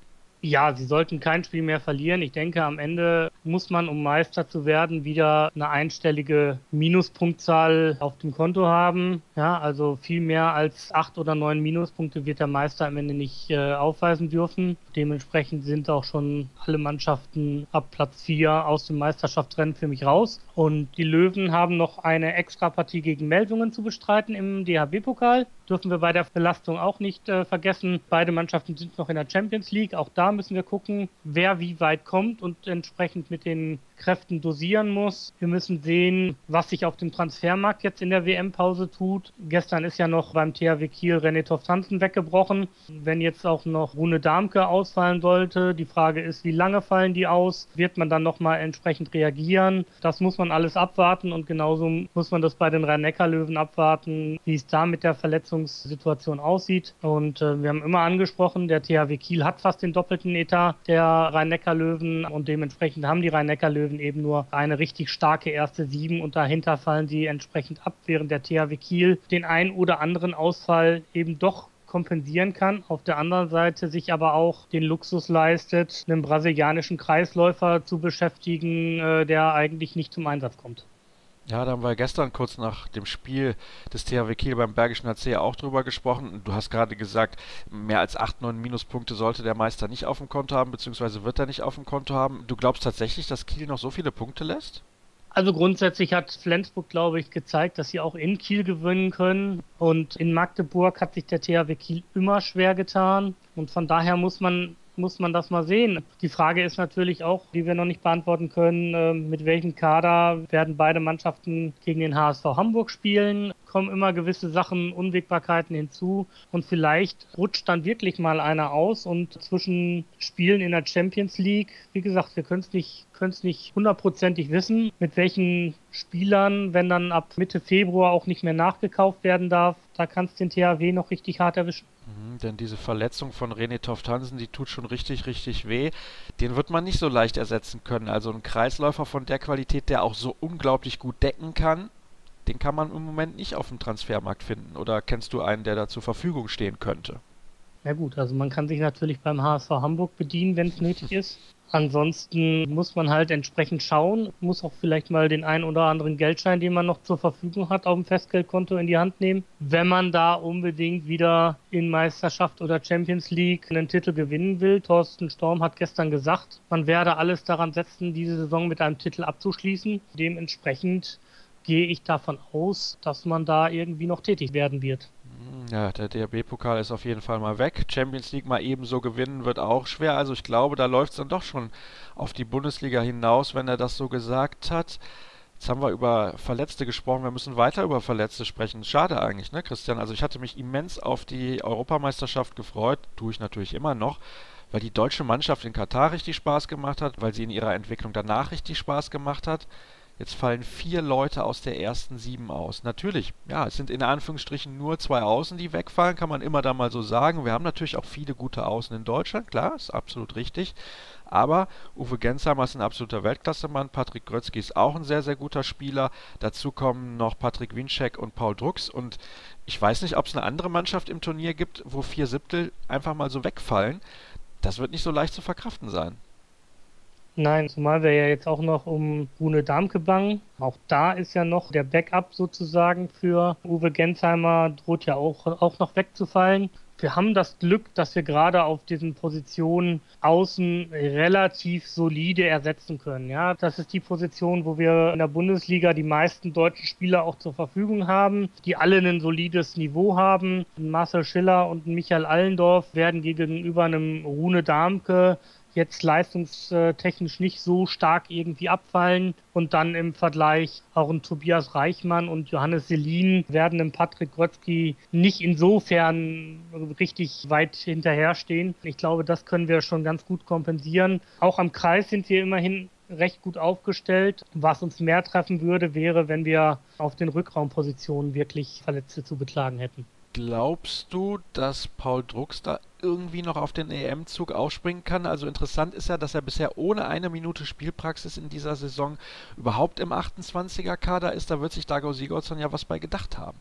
Ja, sie sollten kein Spiel mehr verlieren. Ich denke, am Ende muss man, um Meister zu werden, wieder eine einstellige Minuspunktzahl auf dem Konto haben. Ja, also viel mehr als acht oder neun Minuspunkte wird der Meister am Ende nicht äh, aufweisen dürfen. Dementsprechend sind auch schon alle Mannschaften ab Platz vier aus dem Meisterschaftsrennen für mich raus. Und die Löwen haben noch eine Extrapartie gegen Meldungen zu bestreiten im DHB-Pokal. Dürfen wir bei der Belastung auch nicht äh, vergessen. Beide Mannschaften sind noch in der Champions League. Auch da müssen wir gucken, wer wie weit kommt und entsprechend mit den Kräften dosieren muss. Wir müssen sehen, was sich auf dem Transfermarkt jetzt in der WM-Pause tut. Gestern ist ja noch beim THW Kiel René Toft-Hansen weggebrochen. Wenn jetzt auch noch Rune Darmke ausfallen sollte, die Frage ist, wie lange fallen die aus? Wird man dann nochmal entsprechend reagieren? Das muss man alles abwarten und genauso muss man das bei den Rhein-Neckar-Löwen abwarten, wie es da mit der Verletzungssituation aussieht. Und äh, wir haben immer angesprochen, der THW Kiel hat fast den doppelten Etat der Rhein-Neckar-Löwen und dementsprechend haben die Rhein-Neckar-Löwen Löwen eben nur eine richtig starke erste Sieben und dahinter fallen sie entsprechend ab, während der THW Kiel den einen oder anderen Ausfall eben doch kompensieren kann. Auf der anderen Seite sich aber auch den Luxus leistet, einen brasilianischen Kreisläufer zu beschäftigen, äh, der eigentlich nicht zum Einsatz kommt.
Ja, da haben wir gestern kurz nach dem Spiel des THW Kiel beim Bergischen HC auch drüber gesprochen. Du hast gerade gesagt, mehr als 8, 9 Minuspunkte sollte der Meister nicht auf dem Konto haben, beziehungsweise wird er nicht auf dem Konto haben. Du glaubst tatsächlich, dass Kiel noch so viele Punkte lässt?
Also grundsätzlich hat Flensburg, glaube ich, gezeigt, dass sie auch in Kiel gewinnen können. Und in Magdeburg hat sich der THW Kiel immer schwer getan. Und von daher muss man muss man das mal sehen. Die Frage ist natürlich auch, die wir noch nicht beantworten können, ähm, mit welchem Kader werden beide Mannschaften gegen den HSV Hamburg spielen kommen immer gewisse Sachen, Unwägbarkeiten hinzu und vielleicht rutscht dann wirklich mal einer aus und zwischen Spielen in der Champions League, wie gesagt, wir können es nicht, können es nicht hundertprozentig wissen, mit welchen Spielern, wenn dann ab Mitte Februar auch nicht mehr nachgekauft werden darf, da kann es den THW noch richtig hart erwischen.
Mhm, denn diese Verletzung von René Toft Hansen, die tut schon richtig, richtig weh. Den wird man nicht so leicht ersetzen können. Also ein Kreisläufer von der Qualität, der auch so unglaublich gut decken kann, den kann man im Moment nicht auf dem Transfermarkt finden. Oder kennst du einen, der da zur Verfügung stehen könnte?
Ja gut, also man kann sich natürlich beim HSV Hamburg bedienen, wenn es nötig ist. Ansonsten muss man halt entsprechend schauen, muss auch vielleicht mal den einen oder anderen Geldschein, den man noch zur Verfügung hat, auf dem Festgeldkonto in die Hand nehmen, wenn man da unbedingt wieder in Meisterschaft oder Champions League einen Titel gewinnen will. Thorsten Storm hat gestern gesagt, man werde alles daran setzen, diese Saison mit einem Titel abzuschließen. Dementsprechend gehe ich davon aus, dass man da irgendwie noch tätig werden wird.
Ja, der DRB-Pokal ist auf jeden Fall mal weg. Champions League mal ebenso gewinnen wird auch schwer. Also ich glaube, da läuft es dann doch schon auf die Bundesliga hinaus, wenn er das so gesagt hat. Jetzt haben wir über Verletzte gesprochen. Wir müssen weiter über Verletzte sprechen. Schade eigentlich, ne, Christian? Also ich hatte mich immens auf die Europameisterschaft gefreut. Tue ich natürlich immer noch weil die deutsche Mannschaft in Katar richtig Spaß gemacht hat, weil sie in ihrer Entwicklung danach richtig Spaß gemacht hat. Jetzt fallen vier Leute aus der ersten sieben aus. Natürlich, ja, es sind in Anführungsstrichen nur zwei Außen, die wegfallen, kann man immer da mal so sagen. Wir haben natürlich auch viele gute Außen in Deutschland, klar, ist absolut richtig. Aber Uwe Gensheimer ist ein absoluter Weltklassemann. Patrick Grötzky ist auch ein sehr, sehr guter Spieler. Dazu kommen noch Patrick Winczek und Paul Drucks. Und ich weiß nicht, ob es eine andere Mannschaft im Turnier gibt, wo vier Siebtel einfach mal so wegfallen. Das wird nicht so leicht zu verkraften sein.
Nein, zumal wir ja jetzt auch noch um Rune Darmke bangen. Auch da ist ja noch der Backup sozusagen für Uwe Gensheimer, droht ja auch, auch noch wegzufallen wir haben das Glück, dass wir gerade auf diesen Positionen außen relativ solide ersetzen können. Ja, das ist die Position, wo wir in der Bundesliga die meisten deutschen Spieler auch zur Verfügung haben, die alle ein solides Niveau haben. Marcel Schiller und Michael Allendorf werden gegenüber einem Rune Darmke jetzt leistungstechnisch nicht so stark irgendwie abfallen. Und dann im Vergleich auch ein Tobias Reichmann und Johannes Selin werden im Patrick Grotzky nicht insofern richtig weit hinterherstehen. Ich glaube, das können wir schon ganz gut kompensieren. Auch am Kreis sind wir immerhin recht gut aufgestellt. Was uns mehr treffen würde, wäre, wenn wir auf den Rückraumpositionen wirklich Verletzte zu beklagen hätten.
Glaubst du, dass Paul Drucks da irgendwie noch auf den EM-Zug aufspringen kann? Also interessant ist ja, dass er bisher ohne eine Minute Spielpraxis in dieser Saison überhaupt im 28er-Kader ist. Da wird sich Dago Sigurdsson ja was bei gedacht haben.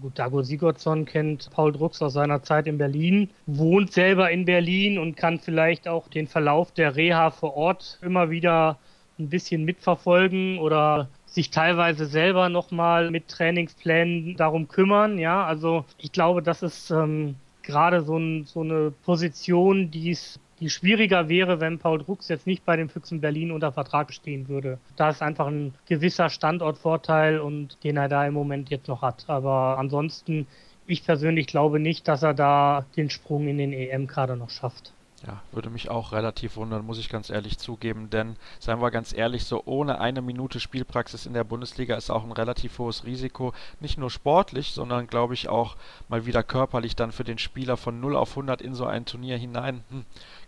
Gut, Dago Sigurdsson kennt Paul Drucks aus seiner Zeit in Berlin, wohnt selber in Berlin und kann vielleicht auch den Verlauf der Reha vor Ort immer wieder ein bisschen mitverfolgen oder sich teilweise selber nochmal mit Trainingsplänen darum kümmern. Ja, also ich glaube, das ist ähm, gerade so, ein, so, eine Position, die es die schwieriger wäre, wenn Paul Drucks jetzt nicht bei den Füchsen Berlin unter Vertrag stehen würde. Da ist einfach ein gewisser Standortvorteil und den er da im Moment jetzt noch hat. Aber ansonsten, ich persönlich glaube nicht, dass er da den Sprung in den EM-Kader noch schafft.
Ja, würde mich auch relativ wundern, muss ich ganz ehrlich zugeben, denn seien wir ganz ehrlich, so ohne eine Minute Spielpraxis in der Bundesliga ist auch ein relativ hohes Risiko, nicht nur sportlich, sondern glaube ich auch mal wieder körperlich dann für den Spieler von 0 auf 100 in so ein Turnier hinein. Hm,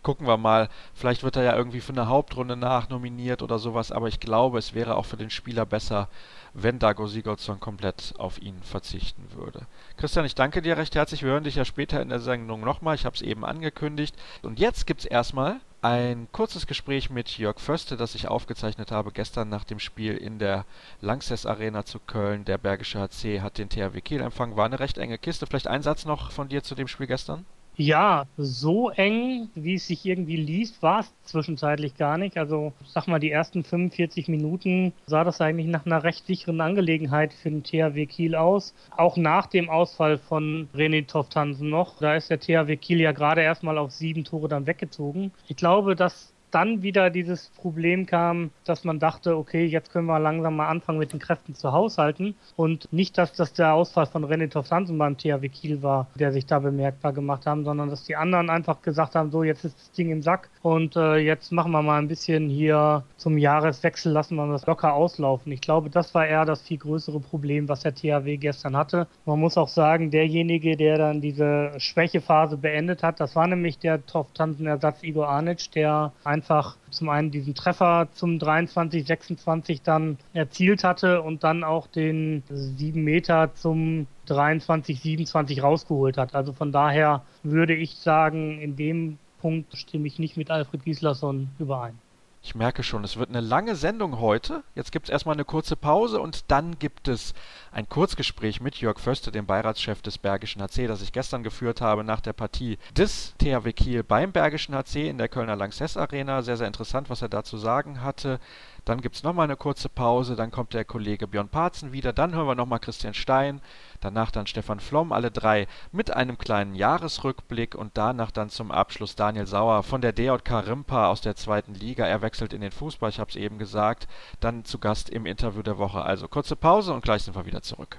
gucken wir mal, vielleicht wird er ja irgendwie für eine Hauptrunde nachnominiert oder sowas, aber ich glaube, es wäre auch für den Spieler besser, wenn Dago Sigurdsson komplett auf ihn verzichten würde. Christian, ich danke dir recht herzlich. Wir hören dich ja später in der Sendung nochmal. Ich habe es eben angekündigt. Und jetzt gibt es erstmal ein kurzes Gespräch mit Jörg Förste, das ich aufgezeichnet habe gestern nach dem Spiel in der Lanxess Arena zu Köln. Der Bergische HC hat den THW Kiel empfangen. War eine recht enge Kiste. Vielleicht ein Satz noch von dir zu dem Spiel gestern?
Ja, so eng, wie es sich irgendwie liest, war es zwischenzeitlich gar nicht. Also, sag mal, die ersten 45 Minuten sah das eigentlich nach einer recht sicheren Angelegenheit für den THW Kiel aus. Auch nach dem Ausfall von René Toftansen noch. Da ist der THW Kiel ja gerade erstmal auf sieben Tore dann weggezogen. Ich glaube, dass dann wieder dieses Problem kam, dass man dachte, okay, jetzt können wir langsam mal anfangen mit den Kräften zu haushalten und nicht, dass das der Ausfall von René Hansen beim THW Kiel war, der sich da bemerkbar gemacht haben, sondern dass die anderen einfach gesagt haben, so jetzt ist das Ding im Sack und äh, jetzt machen wir mal ein bisschen hier zum Jahreswechsel, lassen wir das locker auslaufen. Ich glaube, das war eher das viel größere Problem, was der THW gestern hatte. Man muss auch sagen, derjenige, der dann diese Schwächephase beendet hat, das war nämlich der Toftansen-Ersatz Igor Arnic, der einfach einfach zum einen diesen Treffer zum 23, 26 dann erzielt hatte und dann auch den 7 Meter zum 23, 27 rausgeholt hat. Also von daher würde ich sagen, in dem Punkt stimme ich nicht mit Alfred Gislason überein.
Ich merke schon, es wird eine lange Sendung heute. Jetzt gibt es erstmal eine kurze Pause und dann gibt es ein Kurzgespräch mit Jörg Förste, dem Beiratschef des Bergischen HC, das ich gestern geführt habe nach der Partie des THW Kiel beim Bergischen HC in der Kölner Lanxess Arena. Sehr, sehr interessant, was er da zu sagen hatte. Dann gibt es nochmal eine kurze Pause, dann kommt der Kollege Björn Parzen wieder, dann hören wir nochmal Christian Stein, danach dann Stefan Flom, alle drei mit einem kleinen Jahresrückblick und danach dann zum Abschluss Daniel Sauer von der DJK Rimpa aus der zweiten Liga. Er wechselt in den Fußball, ich habe es eben gesagt, dann zu Gast im Interview der Woche. Also kurze Pause und gleich sind wir wieder zurück.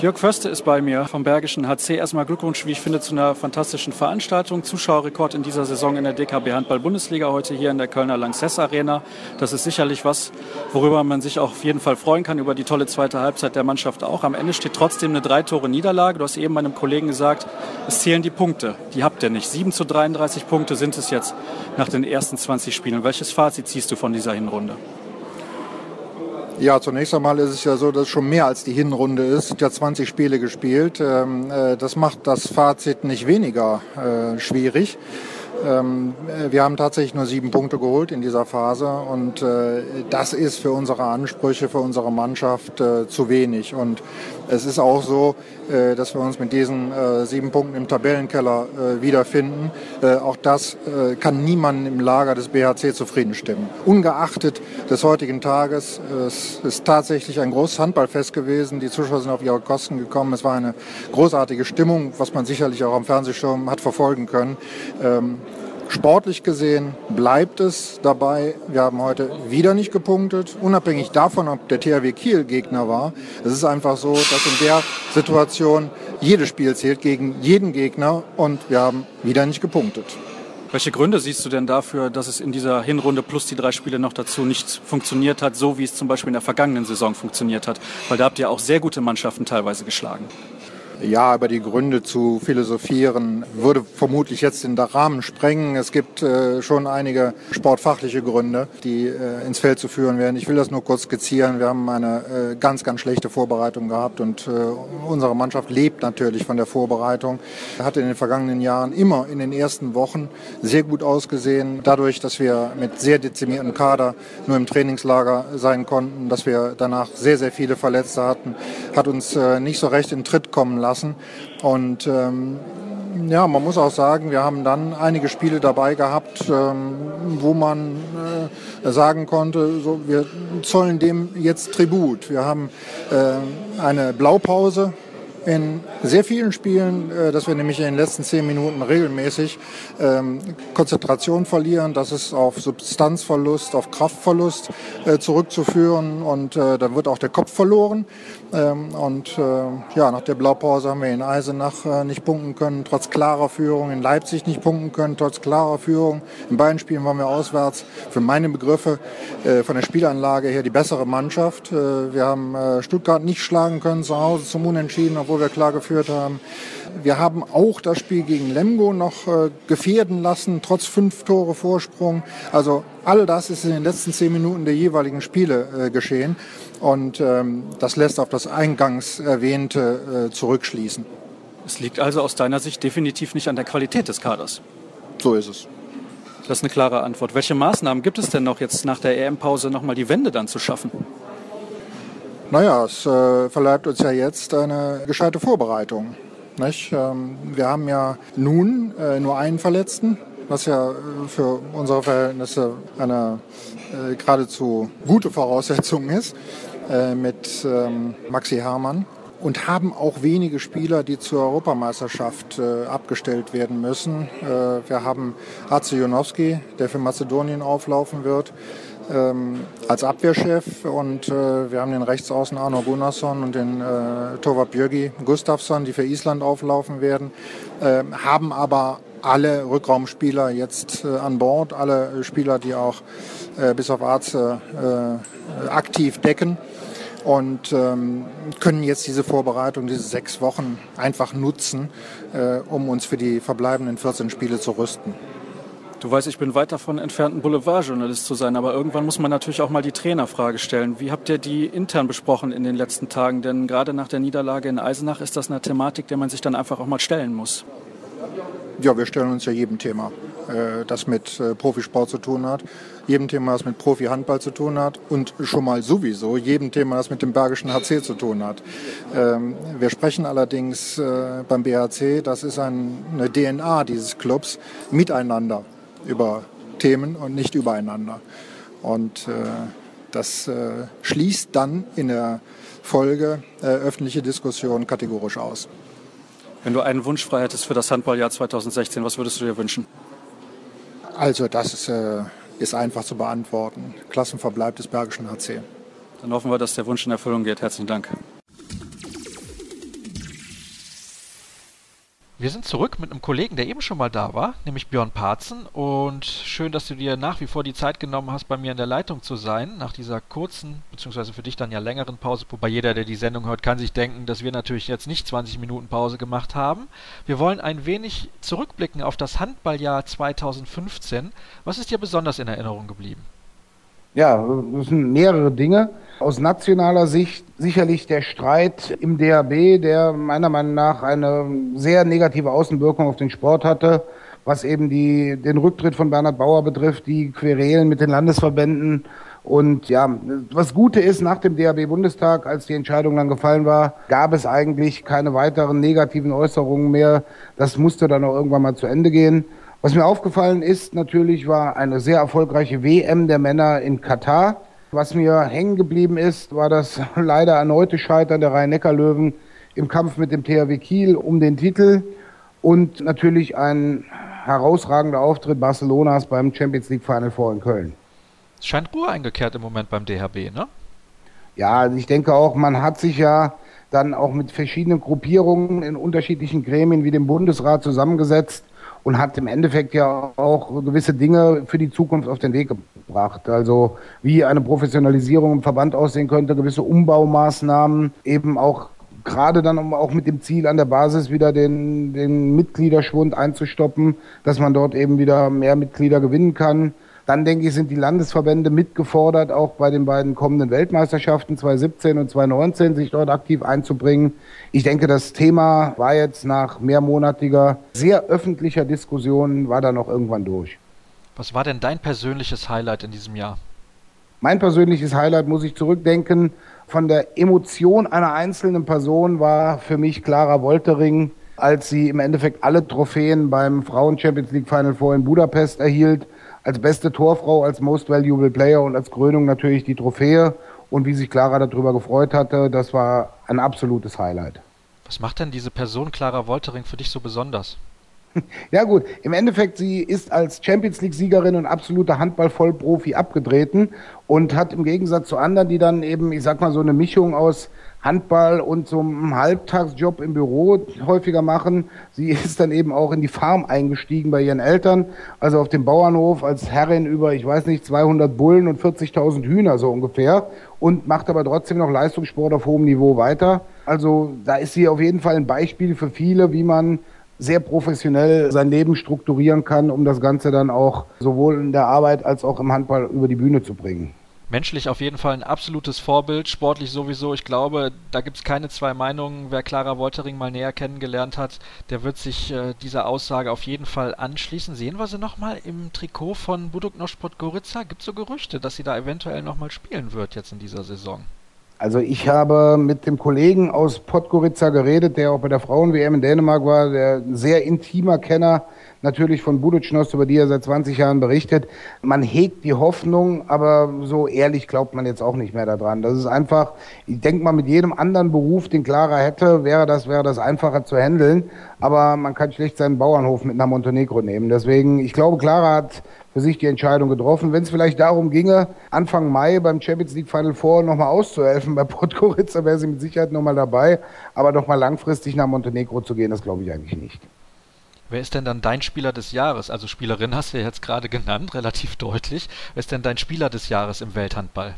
Jörg Förste ist bei mir vom Bergischen HC. Erstmal Glückwunsch, wie ich finde, zu einer fantastischen Veranstaltung. Zuschauerrekord in dieser Saison in der DKB Handball-Bundesliga heute hier in der Kölner Lanxess Arena. Das ist sicherlich was, worüber man sich auch auf jeden Fall freuen kann, über die tolle zweite Halbzeit der Mannschaft auch. Am Ende steht trotzdem eine Drei-Tore-Niederlage. Du hast eben meinem Kollegen gesagt, es zählen die Punkte. Die habt ihr nicht. 7 zu 33 Punkte sind es jetzt nach den ersten 20 Spielen. Welches Fazit ziehst du von dieser Hinrunde?
Ja, zunächst einmal ist es ja so, dass schon mehr als die Hinrunde ist. Es sind ja 20 Spiele gespielt. Ähm, äh, das macht das Fazit nicht weniger äh, schwierig. Ähm, äh, wir haben tatsächlich nur sieben Punkte geholt in dieser Phase und das ist für unsere Ansprüche, für unsere Mannschaft zu wenig. Und es ist auch so, äh, dass wir uns mit diesen äh, sieben Punkten im Tabellenkeller äh, wiederfinden. auch das kann niemanden im Lager des BHC zufrieden stimmen. Ungeachtet des heutigen Tages, es ist tatsächlich ein großes Handballfest gewesen. Die Zuschauer sind auf ihre Kosten gekommen. Es war eine großartige Stimmung, was man sicherlich auch am Fernsehschirm hat verfolgen können. Sportlich gesehen bleibt es dabei. Wir haben heute wieder nicht gepunktet, unabhängig davon, ob der THW Kiel Gegner war. Es ist einfach so, dass in der Situation jedes Spiel zählt gegen jeden Gegner und wir haben wieder nicht gepunktet.
Welche Gründe siehst du denn dafür, dass es in dieser Hinrunde plus die drei Spiele noch dazu nicht funktioniert hat, so wie es zum Beispiel in der vergangenen Saison funktioniert hat? Weil da habt ihr auch sehr gute Mannschaften teilweise geschlagen.
Ja, über die Gründe zu philosophieren würde vermutlich jetzt den Rahmen sprengen. Es gibt äh, schon einige sportfachliche Gründe, die äh, ins Feld zu führen werden. Ich will das nur kurz skizzieren. Wir haben eine äh, ganz, ganz schlechte Vorbereitung gehabt und äh, unsere Mannschaft lebt natürlich von der Vorbereitung. Hat in den vergangenen Jahren immer in den ersten Wochen sehr gut ausgesehen. Dadurch, dass wir mit sehr dezimiertem Kader nur im Trainingslager sein konnten, dass wir danach sehr, sehr viele Verletzte hatten, hat uns äh, nicht so recht in Tritt kommen lassen lassen. Und ähm, ja, man muss auch sagen, wir haben dann einige Spiele dabei gehabt, ähm, wo man äh, sagen konnte, so, wir zollen dem jetzt Tribut. Wir haben äh, eine Blaupause in sehr vielen Spielen, äh, dass wir nämlich in den letzten zehn Minuten regelmäßig ähm, Konzentration verlieren. Das ist auf Substanzverlust, auf Kraftverlust äh, zurückzuführen und äh, dann wird auch der Kopf verloren. Ähm, und äh, ja, nach der Blaupause haben wir in Eisenach äh, nicht punkten können, trotz klarer Führung, in Leipzig nicht punkten können, trotz klarer Führung. In beiden Spielen waren wir auswärts, für meine Begriffe, äh, von der Spielanlage her die bessere Mannschaft. Wir haben Stuttgart nicht schlagen können zu Hause zum Unentschieden, obwohl wir klar geführt haben. Wir haben auch das Spiel gegen Lemgo noch äh, gefährden lassen, trotz fünf Tore Vorsprung. Also all das ist in den letzten zehn Minuten der jeweiligen Spiele geschehen. Und ähm, das lässt auf das eingangs erwähnte äh, zurückschließen.
Es liegt also aus deiner Sicht definitiv nicht an der Qualität des Kaders.
So ist es.
Das ist eine klare Antwort. Welche Maßnahmen gibt es denn noch jetzt nach der EM-Pause nochmal die Wende dann zu schaffen?
Naja, es äh, verleiht uns ja jetzt eine gescheite Vorbereitung. Nicht? Ähm, wir haben ja nun äh, nur einen Verletzten, was ja äh, für unsere Verhältnisse eine äh, geradezu gute Voraussetzung ist, äh, mit ähm, Maxi Hermann. Und haben auch wenige Spieler, die zur Europameisterschaft äh, abgestellt werden müssen. Äh, wir haben Hatze Jonowski, der für Mazedonien auflaufen wird ähm, als Abwehrchef und äh, wir haben den Rechtsaußen Arno Gunnarsson und den äh, Torwart Björgi Gustafsson, die für Island auflaufen werden, äh, haben aber alle Rückraumspieler jetzt äh, an Bord, alle Spieler, die auch äh, bis auf Arzt äh, aktiv decken und ähm, können jetzt diese Vorbereitung, diese sechs Wochen einfach nutzen, äh, um uns für die verbleibenden 14 Spiele zu rüsten.
Du weißt, ich bin weit davon entfernt, ein Boulevardjournalist zu sein, aber irgendwann muss man natürlich auch mal die Trainerfrage stellen. Wie habt ihr die intern besprochen in den letzten Tagen? Denn gerade nach der Niederlage in Eisenach ist das eine Thematik, der man sich dann einfach auch mal stellen muss.
Ja, wir stellen uns ja jedem Thema, äh, das mit äh, Profisport zu tun hat, jedem Thema, das mit Profi-Handball zu tun hat und schon mal sowieso jedem Thema, das mit dem Bergischen HC zu tun hat. Ähm, wir sprechen allerdings äh, beim BHC, das ist eine DNA dieses Clubs, miteinander über Themen und nicht übereinander. Und das schließt dann in der Folge öffentliche Diskussion kategorisch aus.
Wenn du einen Wunsch frei hättest für das Handballjahr 2016, was würdest du dir wünschen?
Also das ist, äh, ist einfach zu beantworten. Klassenverbleib des Bergischen HC.
Dann hoffen wir, dass der Wunsch in Erfüllung geht. Herzlichen Dank.
Wir sind zurück mit einem Kollegen, der eben schon mal da war, nämlich Björn Parzen. Und schön, dass du dir nach wie vor die Zeit genommen hast, bei mir in der Leitung zu sein, nach dieser kurzen, beziehungsweise für dich dann ja längeren Pause. Wobei jeder, der die Sendung hört, kann sich denken, dass wir natürlich jetzt nicht 20 Minuten Pause gemacht haben. Wir wollen ein wenig zurückblicken auf das Handballjahr 2015. Was ist dir besonders in Erinnerung geblieben?
Ja, das sind mehrere Dinge. Aus nationaler Sicht sicherlich der Streit im DHB, der meiner Meinung nach eine sehr negative Außenwirkung auf den Sport hatte, was eben die, den Rücktritt von Bernhard Bauer betrifft, die Querelen mit den Landesverbänden. Und ja, was Gute ist, nach dem DHB-Bundestag, als die Entscheidung dann gefallen war, gab es eigentlich keine weiteren negativen Äußerungen mehr. Das musste dann auch irgendwann mal zu Ende gehen. Was mir aufgefallen ist, natürlich war eine sehr erfolgreiche WM der Männer in Katar. Was mir hängen geblieben ist, war das leider erneute Scheitern der Rhein-Neckar-Löwen im Kampf mit dem THW Kiel um den Titel und natürlich ein herausragender Auftritt Barcelonas beim Champions League Final Four in Köln.
Es scheint Ruhe eingekehrt im Moment beim DHB, ne?
Ja, also ich denke auch, man hat sich ja dann auch mit verschiedenen Gruppierungen in unterschiedlichen Gremien wie dem Bundesrat zusammengesetzt und hat im Endeffekt ja auch gewisse Dinge für die Zukunft auf den Weg gebracht. Also wie eine Professionalisierung im Verband aussehen könnte, gewisse Umbaumaßnahmen, eben auch gerade dann auch mit dem Ziel an der Basis wieder den, den Mitgliederschwund einzustoppen, dass man dort eben wieder mehr Mitglieder gewinnen kann. Dann denke ich, sind die Landesverbände mitgefordert, auch bei den beiden kommenden Weltmeisterschaften 2017 und 2019 sich dort aktiv einzubringen. Ich denke, das Thema war jetzt nach mehrmonatiger, sehr öffentlicher Diskussion, war da noch irgendwann durch.
Was war denn dein persönliches Highlight in diesem Jahr?
Mein persönliches Highlight muss ich zurückdenken. Von der Emotion einer einzelnen Person war für mich Clara Woltering, als sie im Endeffekt alle Trophäen beim Frauen Champions League Final Four in Budapest erhielt als beste Torfrau, als Most Valuable Player und als Krönung natürlich die Trophäe. Und wie sich Clara darüber gefreut hatte, das war ein absolutes Highlight.
Was macht denn diese Person Clara Woltering für dich so besonders?
Ja gut, im Endeffekt, sie ist als Champions League-Siegerin und absoluter Handball-Vollprofi abgetreten und hat im Gegensatz zu anderen, die dann eben, ich sag mal, so eine Mischung aus Handball und so einem Halbtagsjob im Büro häufiger machen. Sie ist dann eben auch in die Farm eingestiegen bei ihren Eltern, also auf dem Bauernhof als Herrin über, ich weiß nicht, 200 Bullen und 40.000 Hühner so ungefähr und macht aber trotzdem noch Leistungssport auf hohem Niveau weiter. Also da ist sie auf jeden Fall ein Beispiel für viele, wie man sehr professionell sein Leben strukturieren kann, um das Ganze dann auch sowohl in der Arbeit als auch im Handball über die Bühne zu bringen.
Menschlich auf jeden Fall ein absolutes Vorbild, sportlich sowieso. Ich glaube, da gibt es keine zwei Meinungen. Wer Clara Woltering mal näher kennengelernt hat, der wird sich äh, dieser Aussage auf jeden Fall anschließen. Sehen wir sie nochmal im Trikot von Buduk Nospot Gorica? Gibt es so Gerüchte, dass sie da eventuell nochmal spielen wird jetzt in dieser Saison?
Also ich habe mit dem Kollegen aus Podgorica geredet, der auch bei der Frauen-WM in Dänemark war, der ein sehr intimer Kenner natürlich von Buducnost, über die er seit 20 Jahren berichtet. Man hegt die Hoffnung, aber so ehrlich glaubt man jetzt auch nicht mehr daran. Das ist einfach, ich denke mal, mit jedem anderen Beruf, den Clara hätte, wäre das, wäre das einfacher zu handeln. Aber man kann schlecht seinen Bauernhof mit nach Montenegro nehmen. Deswegen, ich glaube, Clara hat für sich die Entscheidung getroffen. Wenn es vielleicht darum ginge, Anfang Mai beim Champions League Final Four nochmal auszuhelfen bei Podgorica, wäre sie mit Sicherheit nochmal dabei. Aber doch mal langfristig nach Montenegro zu gehen, das glaube ich eigentlich nicht.
Wer ist denn dann dein Spieler des Jahres? Also Spielerin hast du ja jetzt gerade genannt, relativ deutlich. Wer ist denn dein Spieler des Jahres im Welthandball?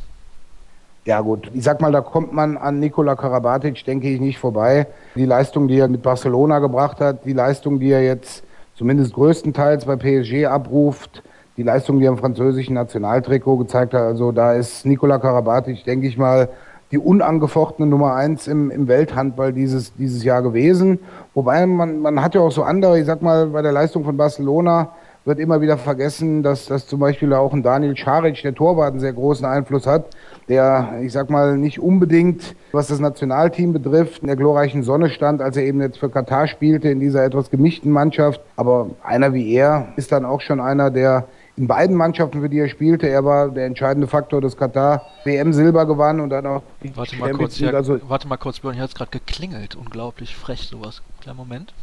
Ja gut, ich sag mal, da kommt man an Nikola Karabatic, denke ich, nicht vorbei. Die Leistung, die er mit Barcelona gebracht hat, die Leistung, die er jetzt zumindest größtenteils bei PSG abruft, die Leistung, die er im französischen Nationaltrikot gezeigt hat. Also da ist Nikola Karabatic, denke ich mal, die unangefochtene Nummer eins im, im Welthandball dieses, dieses Jahr gewesen. Wobei man, man hat ja auch so andere, ich sag mal, bei der Leistung von Barcelona wird immer wieder vergessen, dass, dass zum Beispiel auch ein Daniel Scharic, der Torwart, einen sehr großen Einfluss hat, der, ich sag mal, nicht unbedingt, was das Nationalteam betrifft, in der glorreichen Sonne stand, als er eben jetzt für Katar spielte, in dieser etwas gemischten Mannschaft. Aber einer wie er ist dann auch schon einer, der in beiden Mannschaften, für die er spielte, er war der entscheidende Faktor, dass Katar WM Silber gewann und dann auch
die Warte mal kurz, ja, also warte mal kurz, Björn, hier hat es gerade geklingelt. Unglaublich frech sowas. Kleinen Moment.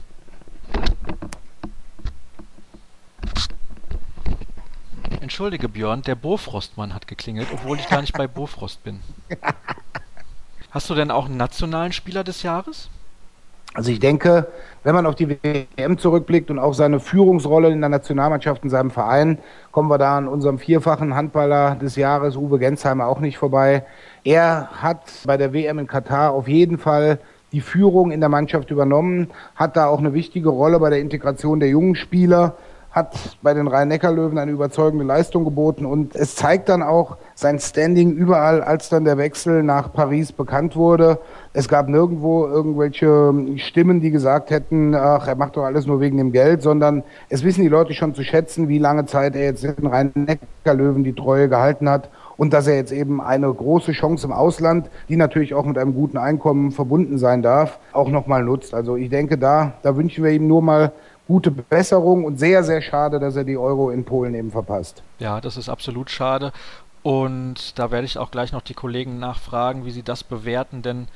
Entschuldige Björn, der Bofrostmann hat geklingelt, obwohl ich gar nicht bei Bofrost bin. Hast du denn auch einen nationalen Spieler des Jahres?
Also ich denke, wenn man auf die WM zurückblickt und auch seine Führungsrolle in der Nationalmannschaft in seinem Verein, kommen wir da an unserem vierfachen Handballer des Jahres, Uwe Gensheimer, auch nicht vorbei. Er hat bei der WM in Katar auf jeden Fall die Führung in der Mannschaft übernommen, hat da auch eine wichtige Rolle bei der Integration der jungen Spieler hat bei den Rhein-Neckar-Löwen eine überzeugende Leistung geboten und es zeigt dann auch sein Standing überall, als dann der Wechsel nach Paris bekannt wurde. Es gab nirgendwo irgendwelche Stimmen, die gesagt hätten, ach, er macht doch alles nur wegen dem Geld, sondern es wissen die Leute schon zu schätzen, wie lange Zeit er jetzt den Rhein-Neckar-Löwen die Treue gehalten hat und dass er jetzt eben eine große Chance im Ausland, die natürlich auch mit einem guten Einkommen verbunden sein darf, auch nochmal nutzt. Also ich denke, da, da wünschen wir ihm nur mal gute Besserung und sehr, sehr schade, dass er die Euro in Polen eben verpasst.
Ja, das ist absolut schade. Und da werde ich auch gleich noch die Kollegen nachfragen, wie sie das bewerten, denn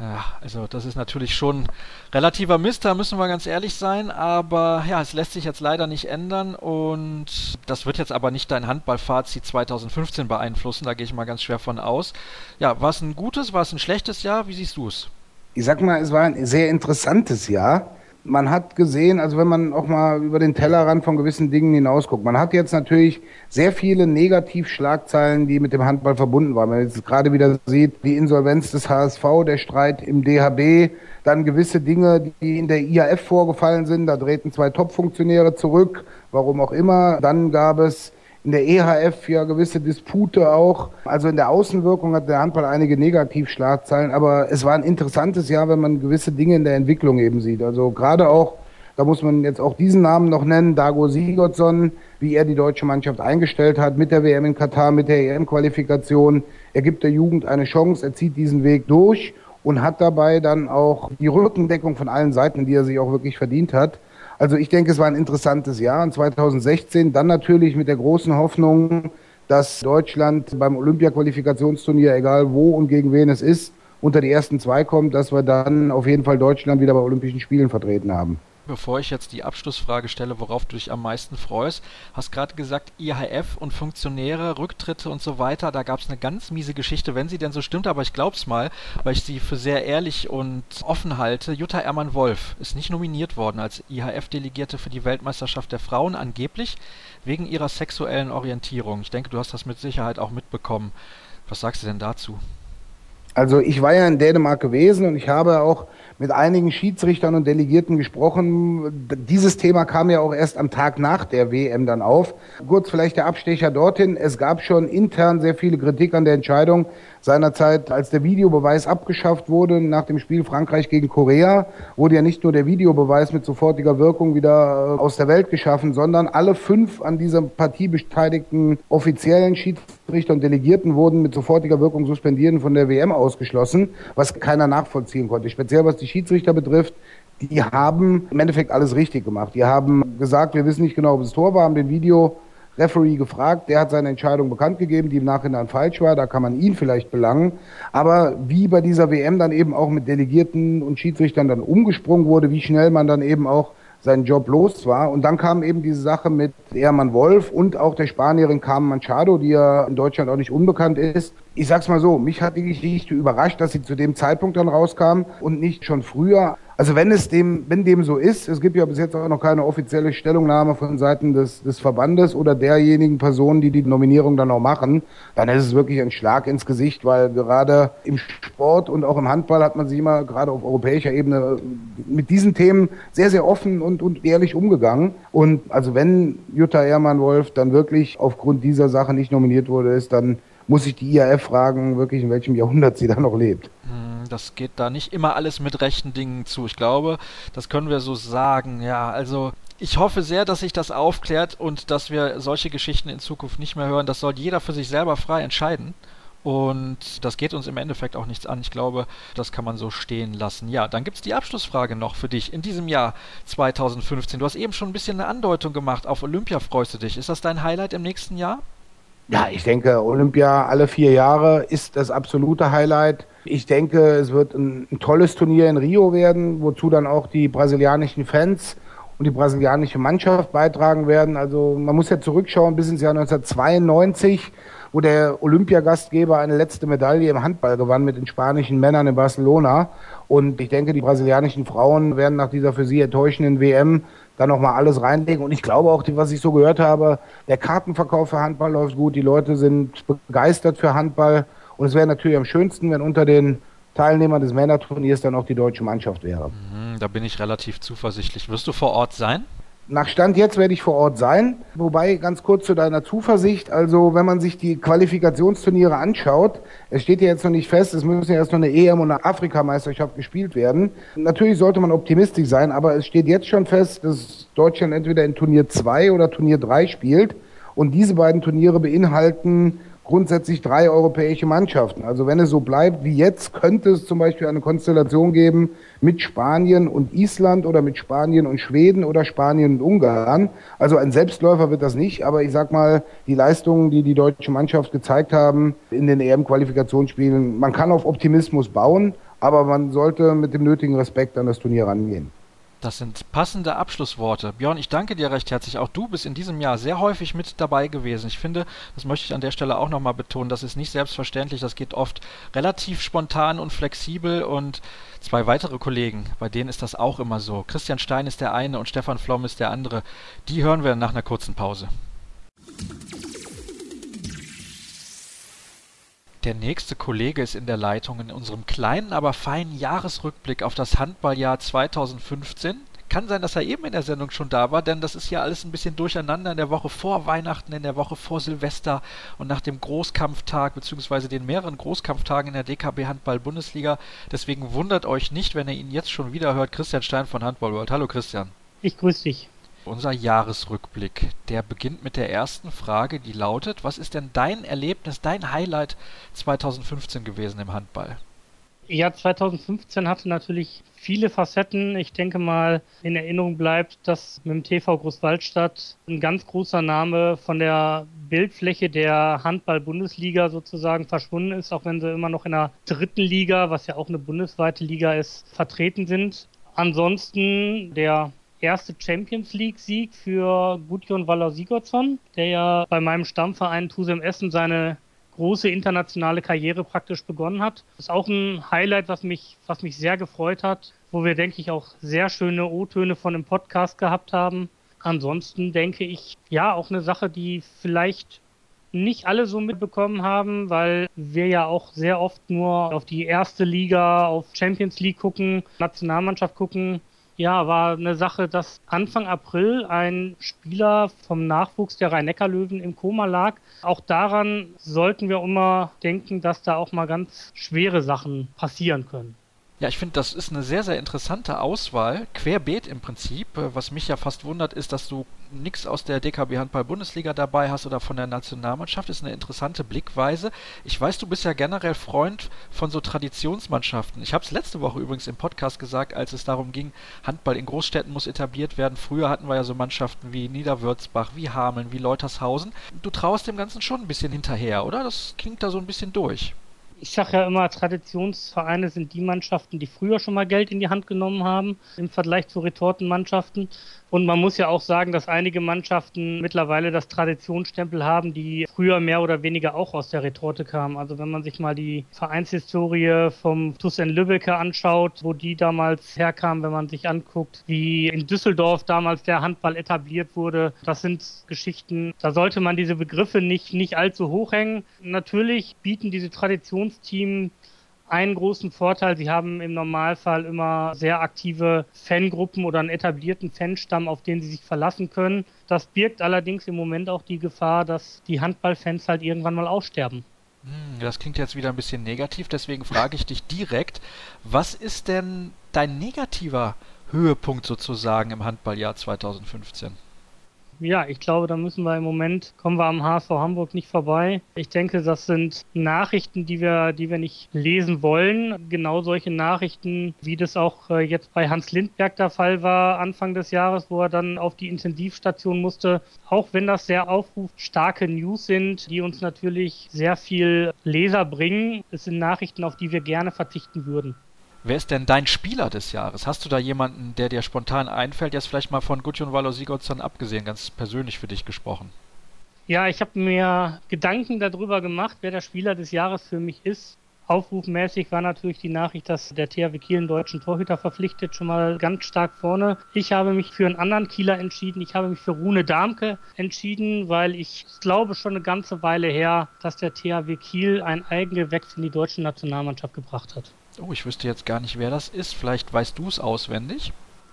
ja, also das ist natürlich schon relativer Mist, da müssen wir ganz ehrlich sein, aber ja, es lässt sich jetzt leider nicht ändern und das wird jetzt aber nicht dein Handballfazit 2015 beeinflussen, da gehe ich mal ganz schwer von aus. Ja, war es ein gutes, war es ein schlechtes Jahr? Wie siehst du es?
Ich sag mal, es war ein sehr interessantes Jahr man hat gesehen, also wenn man auch mal über den Tellerrand von gewissen Dingen hinausguckt, man hat jetzt natürlich sehr viele Negativschlagzeilen, die mit dem Handball verbunden waren. Wenn man jetzt gerade wieder sieht, die Insolvenz des HSV, der Streit im DHB, dann gewisse Dinge, die in der IAF vorgefallen sind, da drehten zwei Top-Funktionäre zurück, warum auch immer. Dann gab es in der EHF ja gewisse Dispute auch. Also in der Außenwirkung hat der Handball einige Negativschlagzeilen, aber es war ein interessantes Jahr, wenn man gewisse Dinge in der Entwicklung eben sieht. Also gerade auch, da muss man jetzt auch diesen Namen noch nennen, Dago Sigurdsson, wie er die deutsche Mannschaft eingestellt hat mit der WM in Katar, mit der EM-Qualifikation. Er gibt der Jugend eine Chance, er zieht diesen Weg durch und hat dabei dann auch die Rückendeckung von allen Seiten, die er sich auch wirklich verdient hat. Also ich denke, es war ein interessantes Jahr. Und 2016 dann natürlich mit der großen Hoffnung, dass Deutschland beim Olympia-Qualifikationsturnier, egal wo und gegen wen es ist, unter die ersten zwei kommt, dass wir dann auf jeden Fall Deutschland wieder bei Olympischen Spielen vertreten haben
bevor ich jetzt die Abschlussfrage stelle, worauf du dich am meisten freust, hast gerade gesagt, IHF und Funktionäre, Rücktritte und so weiter, da gab es eine ganz miese Geschichte, wenn sie denn so stimmt, aber ich glaub's mal, weil ich sie für sehr ehrlich und offen halte. Jutta Ermann-Wolf ist nicht nominiert worden als IHF-Delegierte für die Weltmeisterschaft der Frauen, angeblich wegen ihrer sexuellen Orientierung. Ich denke, du hast das mit Sicherheit auch mitbekommen. Was sagst du denn dazu?
Also ich war ja in Dänemark gewesen und ich habe auch mit einigen Schiedsrichtern und Delegierten gesprochen. Dieses Thema kam ja auch erst am Tag nach der WM dann auf. Kurz vielleicht der Abstecher dorthin. Es gab schon intern sehr viele Kritik an der Entscheidung seinerzeit, als der Videobeweis abgeschafft wurde nach dem Spiel Frankreich gegen Korea, wurde ja nicht nur der Videobeweis mit sofortiger Wirkung wieder äh, aus der Welt geschaffen, sondern alle fünf an dieser Partie beteiligten offiziellen Schiedsrichter und Delegierten wurden mit sofortiger Wirkung suspendiert von der WM ausgeschlossen, was keiner nachvollziehen konnte. Speziell was die Schiedsrichter betrifft, die haben im Endeffekt alles richtig gemacht. Die haben gesagt, wir wissen nicht genau, ob es Tor war, haben den Video Referee gefragt, der hat seine Entscheidung bekannt gegeben, die im Nachhinein falsch war, da kann man ihn vielleicht belangen. Aber wie bei dieser WM dann eben auch mit Delegierten und Schiedsrichtern dann umgesprungen wurde, wie schnell man dann eben auch seinen Job los war. Und dann kam eben diese Sache mit Ehrmann Wolf und auch der Spanierin Carmen Manchado, die ja in Deutschland auch nicht unbekannt ist. Ich sag's mal so, mich hat die Geschichte überrascht, dass sie zu dem Zeitpunkt dann rauskam und nicht schon früher. Also wenn es dem, wenn dem so ist, es gibt ja bis jetzt auch noch keine offizielle Stellungnahme von Seiten des, des Verbandes oder derjenigen Personen, die die Nominierung dann auch machen, dann ist es wirklich ein Schlag ins Gesicht, weil gerade im Sport und auch im Handball hat man sich immer gerade auf europäischer Ebene mit diesen Themen sehr, sehr offen und, und ehrlich umgegangen. Und also wenn Jutta Ehrmann-Wolf dann wirklich aufgrund dieser Sache nicht nominiert wurde, ist, dann muss ich die IAF fragen, wirklich in welchem Jahrhundert sie da noch lebt.
Hm, das geht da nicht immer alles mit rechten Dingen zu. Ich glaube, das können wir so sagen. Ja, also ich hoffe sehr, dass sich das aufklärt und dass wir solche Geschichten in Zukunft nicht mehr hören. Das soll jeder für sich selber frei entscheiden. Und das geht uns im Endeffekt auch nichts an. Ich glaube, das kann man so stehen lassen. Ja, dann gibt es die Abschlussfrage noch für dich in diesem Jahr 2015. Du hast eben schon ein bisschen eine Andeutung gemacht. Auf Olympia freust du dich. Ist das dein Highlight im nächsten Jahr?
Ja, ich denke, Olympia alle vier Jahre ist das absolute Highlight. Ich denke, es wird ein, ein tolles Turnier in Rio werden, wozu dann auch die brasilianischen Fans und die brasilianische Mannschaft beitragen werden. Also man muss ja zurückschauen bis ins Jahr 1992, wo der Olympiagastgeber eine letzte Medaille im Handball gewann mit den spanischen Männern in Barcelona. Und ich denke, die brasilianischen Frauen werden nach dieser für sie enttäuschenden WM da nochmal alles reinlegen. Und ich glaube auch, was ich so gehört habe, der Kartenverkauf für Handball läuft gut. Die Leute sind begeistert für Handball. Und es wäre natürlich am schönsten, wenn unter den Teilnehmern des Männerturniers dann auch die deutsche Mannschaft wäre.
Mhm, da bin ich relativ zuversichtlich. Wirst du vor Ort sein?
Nach Stand jetzt werde ich vor Ort sein. Wobei, ganz kurz zu deiner Zuversicht, also wenn man sich die Qualifikationsturniere anschaut, es steht ja jetzt noch nicht fest, es müssen ja erst noch eine EM und eine Afrikameisterschaft gespielt werden. Natürlich sollte man optimistisch sein, aber es steht jetzt schon fest, dass Deutschland entweder in Turnier 2 oder Turnier 3 spielt. Und diese beiden Turniere beinhalten grundsätzlich drei europäische Mannschaften. Also wenn es so bleibt wie jetzt, könnte es zum Beispiel eine Konstellation geben mit Spanien und Island oder mit Spanien und Schweden oder Spanien und Ungarn. Also ein Selbstläufer wird das nicht, aber ich sag mal, die Leistungen, die die deutsche Mannschaft gezeigt haben in den EM-Qualifikationsspielen, man kann auf Optimismus bauen, aber man sollte mit dem nötigen Respekt an das Turnier rangehen.
Das sind passende Abschlussworte. Björn, ich danke dir recht herzlich. Auch du bist in diesem Jahr sehr häufig mit dabei gewesen. Ich finde, das möchte ich an der Stelle auch nochmal betonen, das ist nicht selbstverständlich. Das geht oft relativ spontan und flexibel und zwei weitere Kollegen, bei denen ist das auch immer so. Christian Stein ist der eine und Stefan Flom ist der andere. Die hören wir nach einer kurzen Pause. Der nächste Kollege ist in der Leitung in unserem kleinen, aber feinen Jahresrückblick auf das Handballjahr 2015. Kann sein, dass er eben in der Sendung schon da war, denn das ist ja alles ein bisschen durcheinander in der Woche vor Weihnachten, in der Woche vor Silvester und nach dem Großkampftag beziehungsweise den mehreren Großkampftagen in der DKB Handball Bundesliga. Deswegen wundert euch nicht, wenn ihr ihn jetzt schon wieder hört. Christian Stein von Handball World. Hallo Christian.
Ich grüße dich
unser Jahresrückblick. Der beginnt mit der ersten Frage, die lautet, was ist denn dein Erlebnis, dein Highlight 2015 gewesen im Handball?
Ja, 2015 hatte natürlich viele Facetten. Ich denke mal, in Erinnerung bleibt, dass mit dem TV Großwaldstadt ein ganz großer Name von der Bildfläche der Handball-Bundesliga sozusagen verschwunden ist, auch wenn sie immer noch in der dritten Liga, was ja auch eine bundesweite Liga ist, vertreten sind. Ansonsten der erste Champions League-Sieg für Gudjon Waller Sigurdsson, der ja bei meinem Stammverein Tusem Essen seine große internationale Karriere praktisch begonnen hat. Das ist auch ein Highlight, was mich, was mich sehr gefreut hat, wo wir, denke ich, auch sehr schöne O-Töne von dem Podcast gehabt haben. Ansonsten denke ich, ja, auch eine Sache, die vielleicht nicht alle so mitbekommen haben, weil wir ja auch sehr oft nur auf die erste Liga, auf Champions League gucken, Nationalmannschaft gucken. Ja, war eine Sache, dass Anfang April ein Spieler vom Nachwuchs der Rhein-Neckar-Löwen im Koma lag. Auch daran sollten wir immer denken, dass da auch mal ganz schwere Sachen passieren können.
Ja, ich finde, das ist eine sehr, sehr interessante Auswahl, querbeet im Prinzip. Äh, was mich ja fast wundert, ist, dass du nichts aus der DKB Handball Bundesliga dabei hast oder von der Nationalmannschaft. Das ist eine interessante Blickweise. Ich weiß, du bist ja generell Freund von so Traditionsmannschaften. Ich habe es letzte Woche übrigens im Podcast gesagt, als es darum ging, Handball in Großstädten muss etabliert werden. Früher hatten wir ja so Mannschaften wie Niederwürzbach, wie Hameln, wie Leutershausen. Du traust dem Ganzen schon ein bisschen hinterher, oder? Das klingt da so ein bisschen durch
ich sage ja immer, Traditionsvereine sind die Mannschaften, die früher schon mal Geld in die Hand genommen haben im Vergleich zu Retortenmannschaften. Und man muss ja auch sagen, dass einige Mannschaften mittlerweile das Traditionsstempel haben, die früher mehr oder weniger auch aus der Retorte kamen. Also wenn man sich mal die Vereinshistorie vom TuS in Lübbecke anschaut, wo die damals herkamen, wenn man sich anguckt, wie in Düsseldorf damals der Handball etabliert wurde, das sind Geschichten, da sollte man diese Begriffe nicht, nicht allzu hoch hängen. Natürlich bieten diese Traditionsteams einen großen Vorteil, sie haben im Normalfall immer sehr aktive Fangruppen oder einen etablierten Fanstamm, auf den sie sich verlassen können. Das birgt allerdings im Moment auch die Gefahr, dass die Handballfans halt irgendwann mal aussterben.
Hm, das klingt jetzt wieder ein bisschen negativ, deswegen frage ich dich direkt, was ist denn dein negativer Höhepunkt sozusagen im Handballjahr 2015?
Ja, ich glaube, da müssen wir im Moment, kommen wir am HSV Hamburg nicht vorbei. Ich denke, das sind Nachrichten, die wir, die wir nicht lesen wollen. Genau solche Nachrichten, wie das auch äh, jetzt bei Hans Lindberg der Fall war, Anfang des Jahres, wo er dann auf die Intensivstation musste. Auch wenn das sehr aufrufstarke News sind, die uns natürlich sehr viel Leser bringen, es sind Nachrichten, auf die wir gerne verzichten würden.
Wer ist denn dein Spieler des Jahres? Hast du da jemanden, der dir spontan einfällt, jetzt vielleicht mal von Gudjon Valo Sigurdsson abgesehen, ganz persönlich für dich gesprochen?
Ja, ich habe mir Gedanken darüber gemacht, wer der Spieler des Jahres für mich ist. Aufrufmäßig war natürlich die Nachricht, dass der THW Kiel einen deutschen Torhüter verpflichtet, schon mal ganz stark vorne. Ich habe mich für einen anderen Kieler entschieden. Ich habe mich für Rune Darmke entschieden, weil ich glaube schon eine ganze Weile her, dass der THW Kiel ein Eigengewächs in die deutsche Nationalmannschaft gebracht hat.
Oh, ich wüsste jetzt gar nicht, wer das ist. Vielleicht weißt du es auswendig.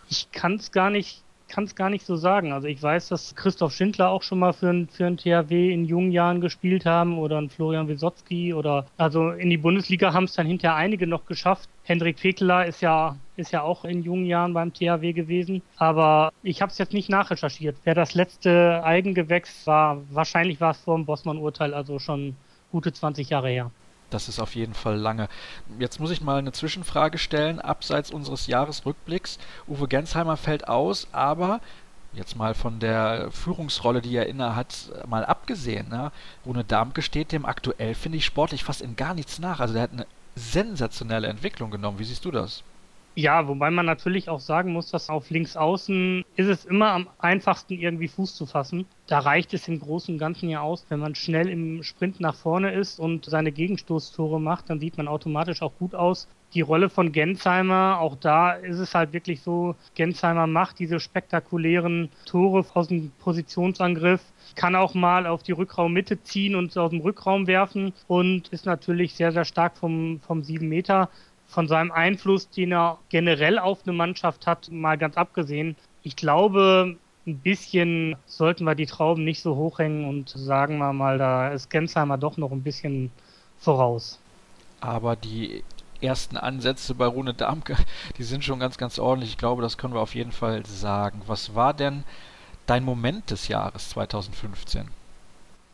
Ich kann es gar nicht kann es gar nicht so sagen. Also ich weiß, dass Christoph Schindler auch schon mal für ein, für ein THW in jungen Jahren gespielt haben oder ein Florian Wisotzki oder also in die Bundesliga haben es dann hinterher einige noch geschafft. Hendrik Pekeler ist ja ist ja auch in jungen Jahren beim THW gewesen, aber ich habe es jetzt nicht nachrecherchiert. Wer das letzte Eigengewächs war, wahrscheinlich war es vor dem Bossmann-Urteil, also schon gute 20 Jahre her.
Das ist auf jeden Fall lange. Jetzt muss ich mal eine Zwischenfrage stellen, abseits unseres Jahresrückblicks. Uwe Gensheimer fällt aus, aber jetzt mal von der Führungsrolle, die er inne hat, mal abgesehen. Ne? Rune Darmke steht dem aktuell, finde ich, sportlich fast in gar nichts nach. Also der hat eine sensationelle Entwicklung genommen. Wie siehst du das?
Ja, wobei man natürlich auch sagen muss, dass auf links außen ist es immer am einfachsten irgendwie Fuß zu fassen. Da reicht es im Großen und Ganzen ja aus, wenn man schnell im Sprint nach vorne ist und seine Gegenstoßtore macht, dann sieht man automatisch auch gut aus. Die Rolle von Gensheimer, auch da ist es halt wirklich so, Gensheimer macht diese spektakulären Tore aus dem Positionsangriff, kann auch mal auf die Rückraummitte ziehen und aus dem Rückraum werfen und ist natürlich sehr, sehr stark vom, vom 7 Meter von seinem Einfluss, den er generell auf eine Mannschaft hat, mal ganz abgesehen. Ich glaube, ein bisschen sollten wir die Trauben nicht so hochhängen und sagen wir mal, da ist Gensheimer doch noch ein bisschen voraus.
Aber die ersten Ansätze bei Rune Darmke, die sind schon ganz, ganz ordentlich. Ich glaube, das können wir auf jeden Fall sagen. Was war denn dein Moment des Jahres 2015?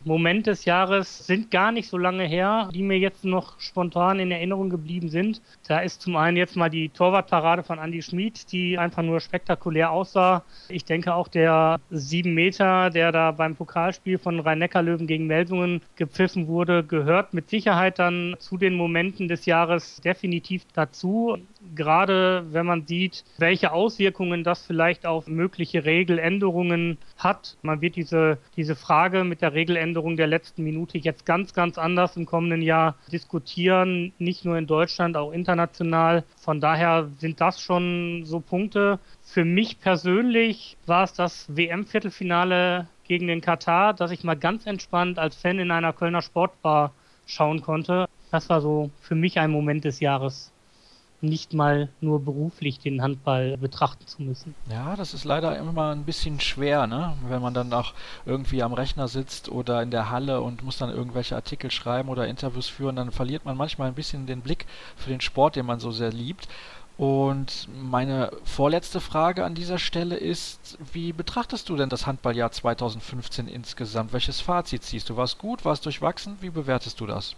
Moment des Jahres sind gar nicht so lange her, die mir jetzt noch spontan in Erinnerung geblieben sind. Da ist zum einen jetzt mal die Torwartparade von Andy Schmid, die einfach nur spektakulär aussah. Ich denke auch der sieben Meter, der da beim Pokalspiel von Rhein-Neckar-Löwen gegen Melsungen gepfiffen wurde, gehört mit Sicherheit dann zu den Momenten des Jahres definitiv dazu. Gerade wenn man sieht, welche Auswirkungen das vielleicht auf mögliche Regeländerungen hat. Man wird diese, diese Frage mit der Regeländerung Änderung der letzten Minute jetzt ganz, ganz anders im kommenden Jahr diskutieren, nicht nur in Deutschland, auch international. Von daher sind das schon so Punkte. Für mich persönlich war es das WM-Viertelfinale gegen den Katar, dass ich mal ganz entspannt als Fan in einer Kölner Sportbar schauen konnte. Das war so für mich ein Moment des Jahres nicht mal nur beruflich den Handball betrachten zu müssen.
Ja, das ist leider immer ein bisschen schwer, ne? Wenn man dann auch irgendwie am Rechner sitzt oder in der Halle und muss dann irgendwelche Artikel schreiben oder Interviews führen, dann verliert man manchmal ein bisschen den Blick für den Sport, den man so sehr liebt. Und meine vorletzte Frage an dieser Stelle ist, wie betrachtest du denn das Handballjahr 2015 insgesamt? Welches Fazit ziehst du? War es gut? War es durchwachsen? Wie bewertest du das?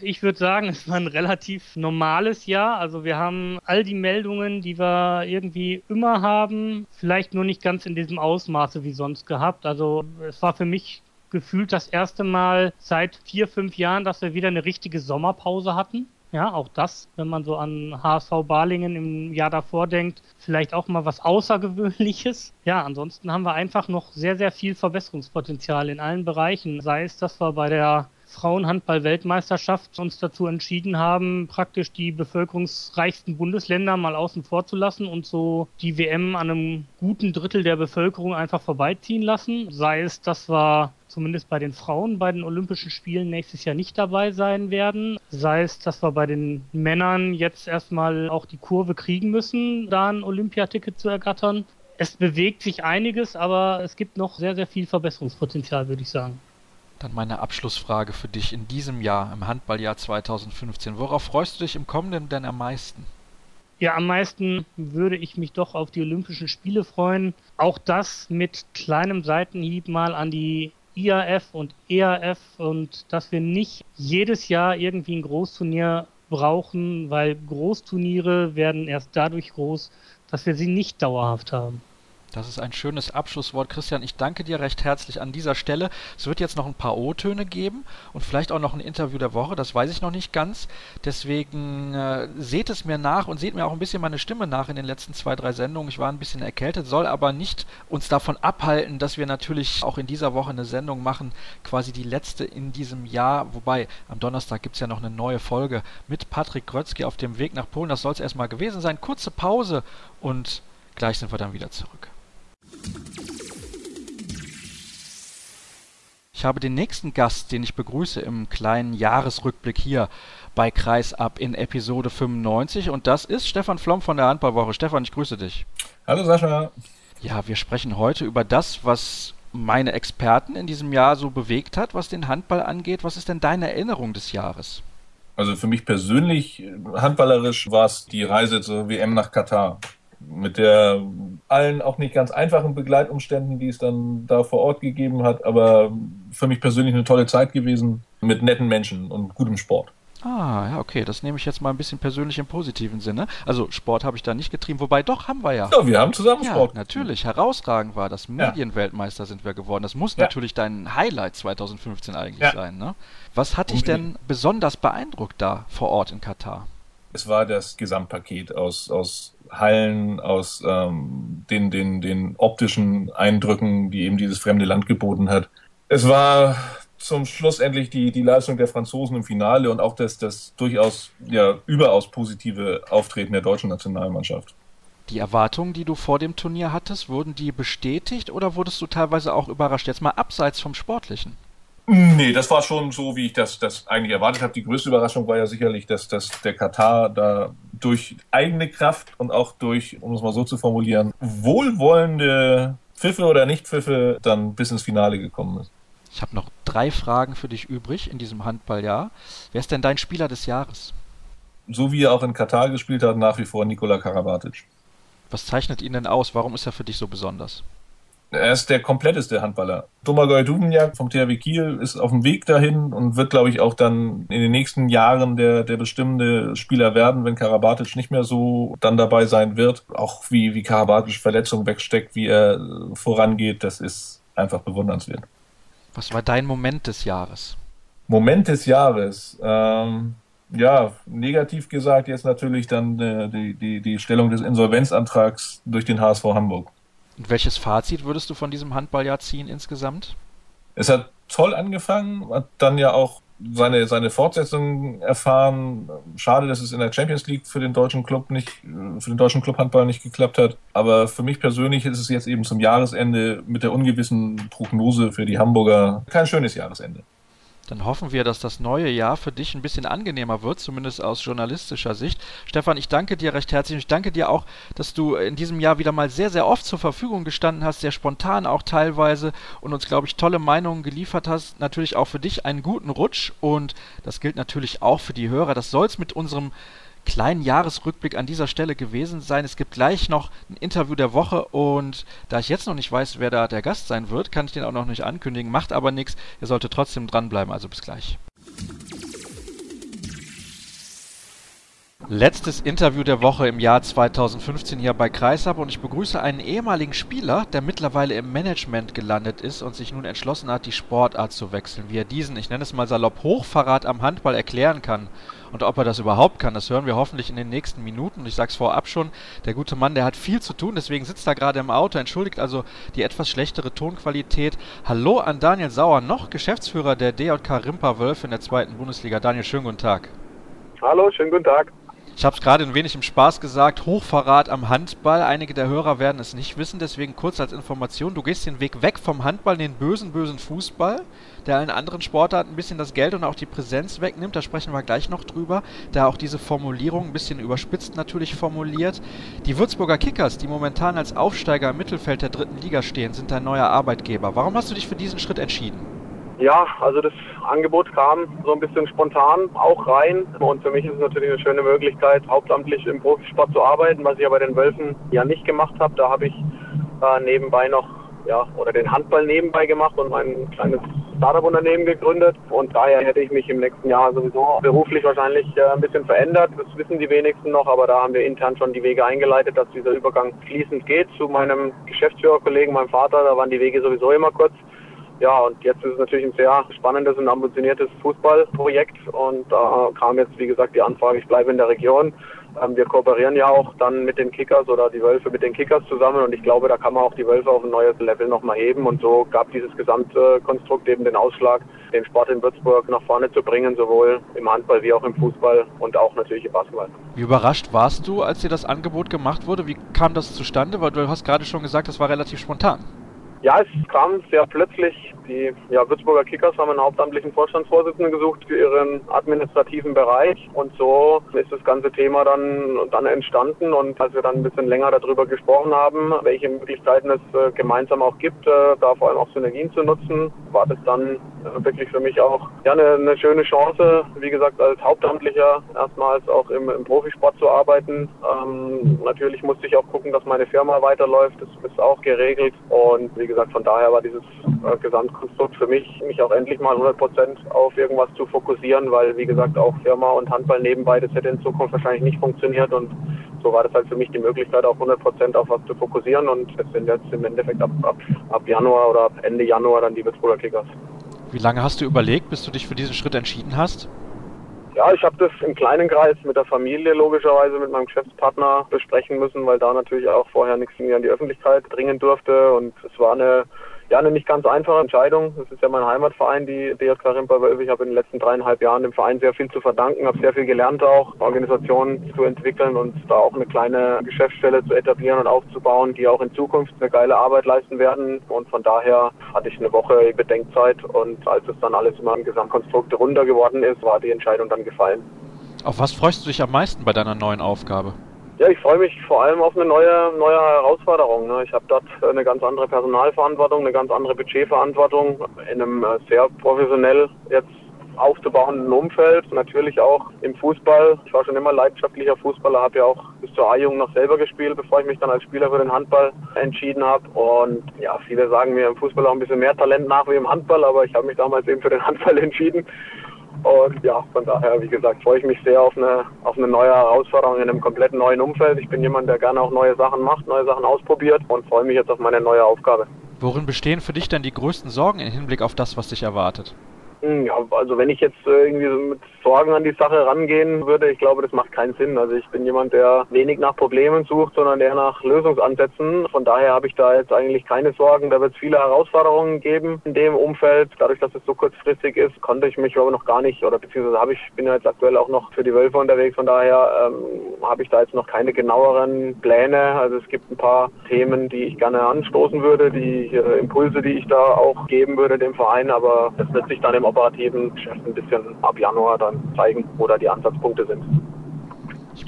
Ich würde sagen, es war ein relativ normales Jahr. Also wir haben all die Meldungen, die wir irgendwie immer haben, vielleicht nur nicht ganz in diesem Ausmaße wie sonst gehabt. Also es war für mich gefühlt das erste Mal seit vier, fünf Jahren, dass wir wieder eine richtige Sommerpause hatten. Ja, auch das, wenn man so an HSV Balingen im Jahr davor denkt, vielleicht auch mal was Außergewöhnliches. Ja, ansonsten haben wir einfach noch sehr, sehr viel Verbesserungspotenzial in allen Bereichen. Sei es, dass wir bei der Frauenhandball-Weltmeisterschaft uns dazu entschieden haben, praktisch die bevölkerungsreichsten Bundesländer mal außen vor zu lassen und so die WM an einem guten Drittel der Bevölkerung einfach vorbeiziehen lassen. Sei es, dass wir zumindest bei den Frauen bei den Olympischen Spielen nächstes Jahr nicht dabei sein werden. Sei es, dass wir bei den Männern jetzt erstmal auch die Kurve kriegen müssen, da ein Olympiaticket zu ergattern. Es bewegt sich einiges, aber es gibt noch sehr, sehr viel Verbesserungspotenzial, würde ich sagen.
Dann meine Abschlussfrage für dich in diesem Jahr, im Handballjahr 2015. Worauf freust du dich im kommenden denn am meisten?
Ja, am meisten würde ich mich doch auf die Olympischen Spiele freuen. Auch das mit kleinem Seitenhieb mal an die IAF und EAF und dass wir nicht jedes Jahr irgendwie ein Großturnier brauchen, weil Großturniere werden erst dadurch groß, dass wir sie nicht dauerhaft haben.
Das ist ein schönes Abschlusswort, Christian. Ich danke dir recht herzlich an dieser Stelle. Es wird jetzt noch ein paar O-Töne geben und vielleicht auch noch ein Interview der Woche. Das weiß ich noch nicht ganz. Deswegen äh, seht es mir nach und seht mir auch ein bisschen meine Stimme nach in den letzten zwei, drei Sendungen. Ich war ein bisschen erkältet, soll aber nicht uns davon abhalten, dass wir natürlich auch in dieser Woche eine Sendung machen, quasi die letzte in diesem Jahr. Wobei am Donnerstag gibt es ja noch eine neue Folge mit Patrick Grötzky auf dem Weg nach Polen. Das soll es erstmal gewesen sein. Kurze Pause und gleich sind wir dann wieder zurück. Ich habe den nächsten Gast, den ich begrüße im kleinen Jahresrückblick hier bei Kreisab in Episode 95 und das ist Stefan Flom von der Handballwoche. Stefan, ich grüße dich.
Hallo Sascha.
Ja, wir sprechen heute über das, was meine Experten in diesem Jahr so bewegt hat, was den Handball angeht. Was ist denn deine Erinnerung des Jahres?
Also für mich persönlich, handballerisch, war es die Reise zur WM nach Katar mit der allen auch nicht ganz einfachen Begleitumständen, die es dann da vor Ort gegeben hat, aber für mich persönlich eine tolle Zeit gewesen mit netten Menschen und gutem Sport.
Ah, ja, okay, das nehme ich jetzt mal ein bisschen persönlich im positiven Sinne. Also Sport habe ich da nicht getrieben, wobei doch haben wir ja.
Ja, wir haben zusammen ja, Sport.
Natürlich, herausragend war das. Medienweltmeister ja. sind wir geworden. Das muss ja. natürlich dein Highlight 2015 eigentlich sein, ne? Was hat dich denn besonders beeindruckt da vor Ort in Katar?
Es war das Gesamtpaket aus, aus Hallen, aus ähm, den, den, den optischen Eindrücken, die eben dieses fremde Land geboten hat. Es war zum Schluss endlich die, die Leistung der Franzosen im Finale und auch das, das durchaus ja, überaus positive Auftreten der deutschen Nationalmannschaft.
Die Erwartungen, die du vor dem Turnier hattest, wurden die bestätigt oder wurdest du teilweise auch überrascht? Jetzt mal abseits vom Sportlichen.
Nee, das war schon so, wie ich das, das eigentlich erwartet habe. Die größte Überraschung war ja sicherlich, dass, dass der Katar da durch eigene Kraft und auch durch, um es mal so zu formulieren, wohlwollende Pfiffe oder Nicht-Pfiffe dann bis ins Finale gekommen ist.
Ich habe noch drei Fragen für dich übrig in diesem Handballjahr. Wer ist denn dein Spieler des Jahres?
So wie er auch in Katar gespielt hat, nach wie vor Nikola Karabatic.
Was zeichnet ihn denn aus? Warum ist er für dich so besonders?
Er ist der kompletteste Handballer. Domagoj Dubnjak vom THW Kiel ist auf dem Weg dahin und wird, glaube ich, auch dann in den nächsten Jahren der, der bestimmende Spieler werden, wenn Karabatic nicht mehr so dann dabei sein wird. Auch wie, wie Karabatic Verletzungen wegsteckt, wie er vorangeht, das ist einfach bewundernswert.
Was war dein Moment des Jahres?
Moment des Jahres. Ähm, ja, negativ gesagt jetzt natürlich dann äh, die, die, die Stellung des Insolvenzantrags durch den HSV Hamburg.
Und welches Fazit würdest du von diesem Handballjahr ziehen insgesamt?
Es hat toll angefangen, hat dann ja auch seine, seine Fortsetzung erfahren. Schade, dass es in der Champions League für den deutschen Club nicht, für den deutschen Club Handball nicht geklappt hat. Aber für mich persönlich ist es jetzt eben zum Jahresende mit der ungewissen Prognose für die Hamburger kein schönes Jahresende.
Dann hoffen wir, dass das neue Jahr für dich ein bisschen angenehmer wird, zumindest aus journalistischer Sicht. Stefan, ich danke dir recht herzlich. Ich danke dir auch, dass du in diesem Jahr wieder mal sehr, sehr oft zur Verfügung gestanden hast, sehr spontan auch teilweise und uns, glaube ich, tolle Meinungen geliefert hast. Natürlich auch für dich einen guten Rutsch und das gilt natürlich auch für die Hörer. Das soll es mit unserem kleinen Jahresrückblick an dieser Stelle gewesen sein. Es gibt gleich noch ein Interview der Woche und da ich jetzt noch nicht weiß, wer da der Gast sein wird, kann ich den auch noch nicht ankündigen. Macht aber nichts. Ihr solltet trotzdem dranbleiben. Also bis gleich. Letztes Interview der Woche im Jahr 2015 hier bei Kreisab und ich begrüße einen ehemaligen Spieler, der mittlerweile im Management gelandet ist und sich nun entschlossen hat, die Sportart zu wechseln. Wie er diesen, ich nenne es mal salopp, Hochverrat am Handball erklären kann und ob er das überhaupt kann, das hören wir hoffentlich in den nächsten Minuten. Und ich sage es vorab schon, der gute Mann, der hat viel zu tun, deswegen sitzt er gerade im Auto. Entschuldigt also die etwas schlechtere Tonqualität. Hallo an Daniel Sauer, noch Geschäftsführer der DJK Rimper Wölfe in der zweiten Bundesliga. Daniel, schönen guten Tag.
Hallo, schönen guten Tag.
Ich habe es gerade ein wenig im Spaß gesagt, Hochverrat am Handball. Einige der Hörer werden es nicht wissen, deswegen kurz als Information. Du gehst den Weg weg vom Handball, den bösen, bösen Fußball, der allen anderen Sportarten ein bisschen das Geld und auch die Präsenz wegnimmt. Da sprechen wir gleich noch drüber, da auch diese Formulierung ein bisschen überspitzt natürlich formuliert. Die Würzburger Kickers, die momentan als Aufsteiger im Mittelfeld der dritten Liga stehen, sind dein neuer Arbeitgeber. Warum hast du dich für diesen Schritt entschieden?
Ja, also das Angebot kam so ein bisschen spontan auch rein. Und für mich ist es natürlich eine schöne Möglichkeit, hauptamtlich im Profisport zu arbeiten, was ich ja bei den Wölfen ja nicht gemacht habe. Da habe ich äh, nebenbei noch, ja, oder den Handball nebenbei gemacht und mein kleines Startup-Unternehmen gegründet und daher hätte ich mich im nächsten Jahr sowieso beruflich wahrscheinlich äh, ein bisschen verändert. Das wissen die wenigsten noch, aber da haben wir intern schon die Wege eingeleitet, dass dieser Übergang fließend geht zu meinem Geschäftsführerkollegen, meinem Vater. Da waren die Wege sowieso immer kurz. Ja, und jetzt ist es natürlich ein sehr spannendes und ambitioniertes Fußballprojekt und da kam jetzt, wie gesagt, die Anfrage, ich bleibe in der Region. Ähm, wir kooperieren ja auch dann mit den Kickers oder die Wölfe mit den Kickers zusammen und ich glaube, da kann man auch die Wölfe auf ein neues Level nochmal heben und so gab dieses Gesamtkonstrukt eben den Ausschlag, den Sport in Würzburg nach vorne zu bringen, sowohl im Handball wie auch im Fußball und auch natürlich im Basketball.
Wie überrascht warst du, als dir das Angebot gemacht wurde? Wie kam das zustande? Weil du hast gerade schon gesagt, das war relativ spontan.
Ja, es kam sehr plötzlich. Die ja, Würzburger Kickers haben einen hauptamtlichen Vorstandsvorsitzenden gesucht für ihren administrativen Bereich und so ist das ganze Thema dann, dann entstanden und als wir dann ein bisschen länger darüber gesprochen haben, welche Möglichkeiten es äh, gemeinsam auch gibt, äh, da vor allem auch Synergien zu nutzen, war das dann äh, wirklich für mich auch ja, eine, eine, schöne Chance, wie gesagt, als Hauptamtlicher erstmals auch im, im Profisport zu arbeiten. Ähm, natürlich musste ich auch gucken, dass meine Firma weiterläuft, das ist auch geregelt und wie gesagt, von daher war dieses äh, Gesamtkonstrukt für mich, mich auch endlich mal 100 Prozent auf irgendwas zu fokussieren, weil wie gesagt auch Firma und Handball nebenbei, das hätte in Zukunft wahrscheinlich nicht funktioniert und so war das halt für mich die Möglichkeit, auf 100 Prozent auf was zu fokussieren und es sind jetzt im Endeffekt ab, ab, ab Januar oder ab Ende Januar dann die Würzburger Kickers.
Wie lange hast du überlegt, bis du dich für diesen Schritt entschieden hast?
Ja, ich habe das im kleinen Kreis mit der Familie logischerweise mit meinem Geschäftspartner besprechen müssen, weil da natürlich auch vorher nichts mehr an die Öffentlichkeit dringen durfte. Und es war eine ja, eine nicht ganz einfache Entscheidung. Das ist ja mein Heimatverein, die DSK Rimper-Wölfe. Ich habe in den letzten dreieinhalb Jahren dem Verein sehr viel zu verdanken, habe sehr viel gelernt auch, Organisationen zu entwickeln und da auch eine kleine Geschäftsstelle zu etablieren und aufzubauen, die auch in Zukunft eine geile Arbeit leisten werden. Und von daher hatte ich eine Woche Bedenkzeit und als es dann alles immer im Gesamtkonstrukt runter geworden ist, war die Entscheidung dann gefallen.
Auf was freust du dich am meisten bei deiner neuen Aufgabe?
Ja, ich freue mich vor allem auf eine neue, neue Herausforderung. Ne? Ich habe dort eine ganz andere Personalverantwortung, eine ganz andere Budgetverantwortung in einem äh, sehr professionell jetzt aufzubauenden Umfeld. Natürlich auch im Fußball. Ich war schon immer leidenschaftlicher Fußballer, habe ja auch bis zur A-Jugend noch selber gespielt, bevor ich mich dann als Spieler für den Handball entschieden habe. Und ja, viele sagen mir im Fußball auch ein bisschen mehr Talent nach wie im Handball, aber ich habe mich damals eben für den Handball entschieden. Und ja, von daher, wie gesagt, freue ich mich sehr auf eine, auf eine neue Herausforderung in einem komplett neuen Umfeld. Ich bin jemand, der gerne auch neue Sachen macht, neue Sachen ausprobiert und freue mich jetzt auf meine neue Aufgabe.
Worin bestehen für dich denn die größten Sorgen im Hinblick auf das, was dich erwartet?
Hm, ja, also wenn ich jetzt äh, irgendwie mit Sorgen an die Sache rangehen würde, ich glaube, das macht keinen Sinn. Also ich bin jemand, der wenig nach Problemen sucht, sondern eher nach Lösungsansätzen. Von daher habe ich da jetzt eigentlich keine Sorgen. Da wird es viele Herausforderungen geben in dem Umfeld. Dadurch, dass es so kurzfristig ist, konnte ich mich aber noch gar nicht, oder beziehungsweise habe ich, bin ja jetzt aktuell auch noch für die Wölfe unterwegs. Von daher ähm, habe ich da jetzt noch keine genaueren Pläne. Also es gibt ein paar Themen, die ich gerne anstoßen würde, die äh, Impulse, die ich da auch geben würde dem Verein. Aber das wird sich dann im operativen Geschäft ein bisschen ab Januar dann zeigen, wo da die Ansatzpunkte sind.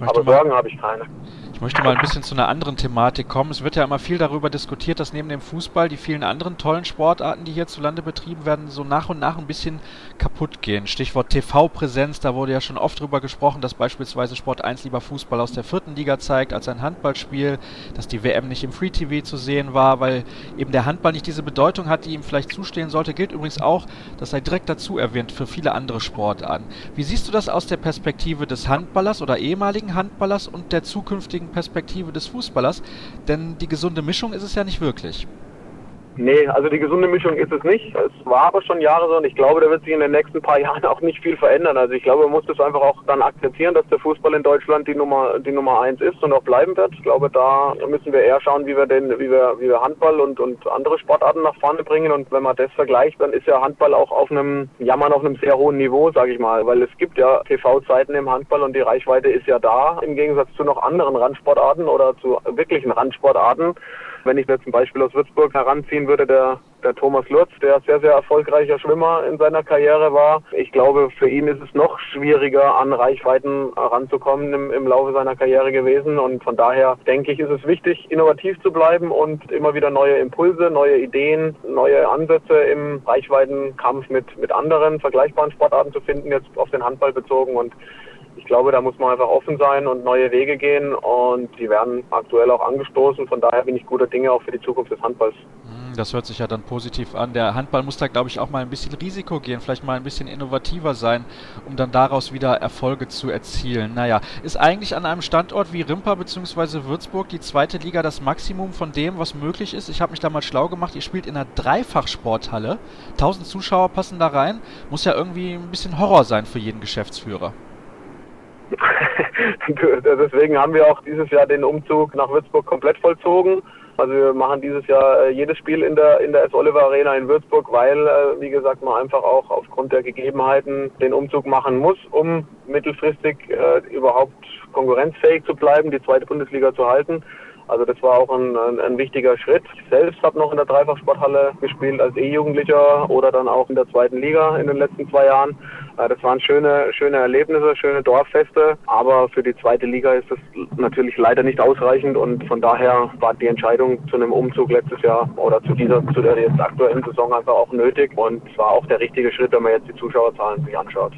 Aber Sorgen habe ich keine.
Ich möchte mal ein bisschen zu einer anderen Thematik kommen. Es wird ja immer viel darüber diskutiert, dass neben dem Fußball die vielen anderen tollen Sportarten, die hierzulande betrieben werden, so nach und nach ein bisschen kaputt gehen. Stichwort TV-Präsenz, da wurde ja schon oft darüber gesprochen, dass beispielsweise Sport 1 lieber Fußball aus der vierten Liga zeigt als ein Handballspiel, dass die WM nicht im Free TV zu sehen war, weil eben der Handball nicht diese Bedeutung hat, die ihm vielleicht zustehen sollte. Gilt übrigens auch, das sei direkt dazu erwähnt, für viele andere Sportarten. Wie siehst du das aus der Perspektive des Handballers oder ehemaligen Handballers und der zukünftigen Perspektive des Fußballers, denn die gesunde Mischung ist es ja nicht wirklich.
Nee, also die gesunde Mischung ist es nicht. Es war aber schon Jahre so und ich glaube, da wird sich in den nächsten paar Jahren auch nicht viel verändern. Also ich glaube, man muss das einfach auch dann akzeptieren, dass der Fußball in Deutschland die Nummer die Nummer eins ist und auch bleiben wird. Ich glaube, da müssen wir eher schauen, wie wir den, wie wir, wie wir Handball und, und andere Sportarten nach vorne bringen. Und wenn man das vergleicht, dann ist ja Handball auch auf einem, jammern auf einem sehr hohen Niveau, sage ich mal. Weil es gibt ja TV-Zeiten im Handball und die Reichweite ist ja da, im Gegensatz zu noch anderen Randsportarten oder zu wirklichen Randsportarten. Wenn ich mir zum Beispiel aus Würzburg heranziehen würde, der, der Thomas Lutz, der sehr, sehr erfolgreicher Schwimmer in seiner Karriere war. Ich glaube, für ihn ist es noch schwieriger, an Reichweiten ranzukommen im, im Laufe seiner Karriere gewesen. Und von daher denke ich, ist es wichtig, innovativ zu bleiben und immer wieder neue Impulse, neue Ideen, neue Ansätze im Reichweitenkampf mit, mit anderen vergleichbaren Sportarten zu finden, jetzt auf den Handball bezogen. Und glaube, da muss man einfach offen sein und neue Wege gehen und die werden aktuell auch angestoßen. Von daher bin ich guter Dinge auch für die Zukunft des Handballs.
Hm, Das hört sich ja dann positiv an. Der Handball muss da, glaube ich, auch mal ein bisschen Risiko gehen, vielleicht mal ein bisschen innovativer sein, um dann daraus wieder Erfolge zu erzielen. Naja, ist eigentlich an einem Standort wie Rimpa bzw. Würzburg die zweite Liga das Maximum von dem, was möglich ist? Ich habe mich da mal schlau gemacht. Ihr spielt in einer Dreifachsporthalle. 1000 Zuschauer passen da rein. Muss ja irgendwie ein bisschen Horror sein für jeden Geschäftsführer.
Deswegen haben wir auch dieses Jahr den Umzug nach Würzburg komplett vollzogen. Also wir machen dieses Jahr äh, jedes Spiel in der in der S. Oliver Arena in Würzburg, weil, äh, wie gesagt, man einfach auch aufgrund der Gegebenheiten den Umzug machen muss, um mittelfristig äh, überhaupt konkurrenzfähig zu bleiben, die zweite Bundesliga zu halten. Also das war auch ein, ein, ein wichtiger Schritt. Ich selbst habe noch in der Dreifachsporthalle gespielt als E-Jugendlicher oder dann auch in der zweiten Liga in den letzten zwei Jahren. Äh, das waren schöne, schöne Erlebnisse, schöne Dorffeste. Aber für die zweite Liga ist das natürlich leider nicht ausreichend und von daher war die Entscheidung zu einem Umzug letztes Jahr oder zu dieser, zu der jetzt aktuellen Saison einfach auch nötig und es war auch der richtige Schritt, wenn man jetzt die Zuschauerzahlen sich anschaut.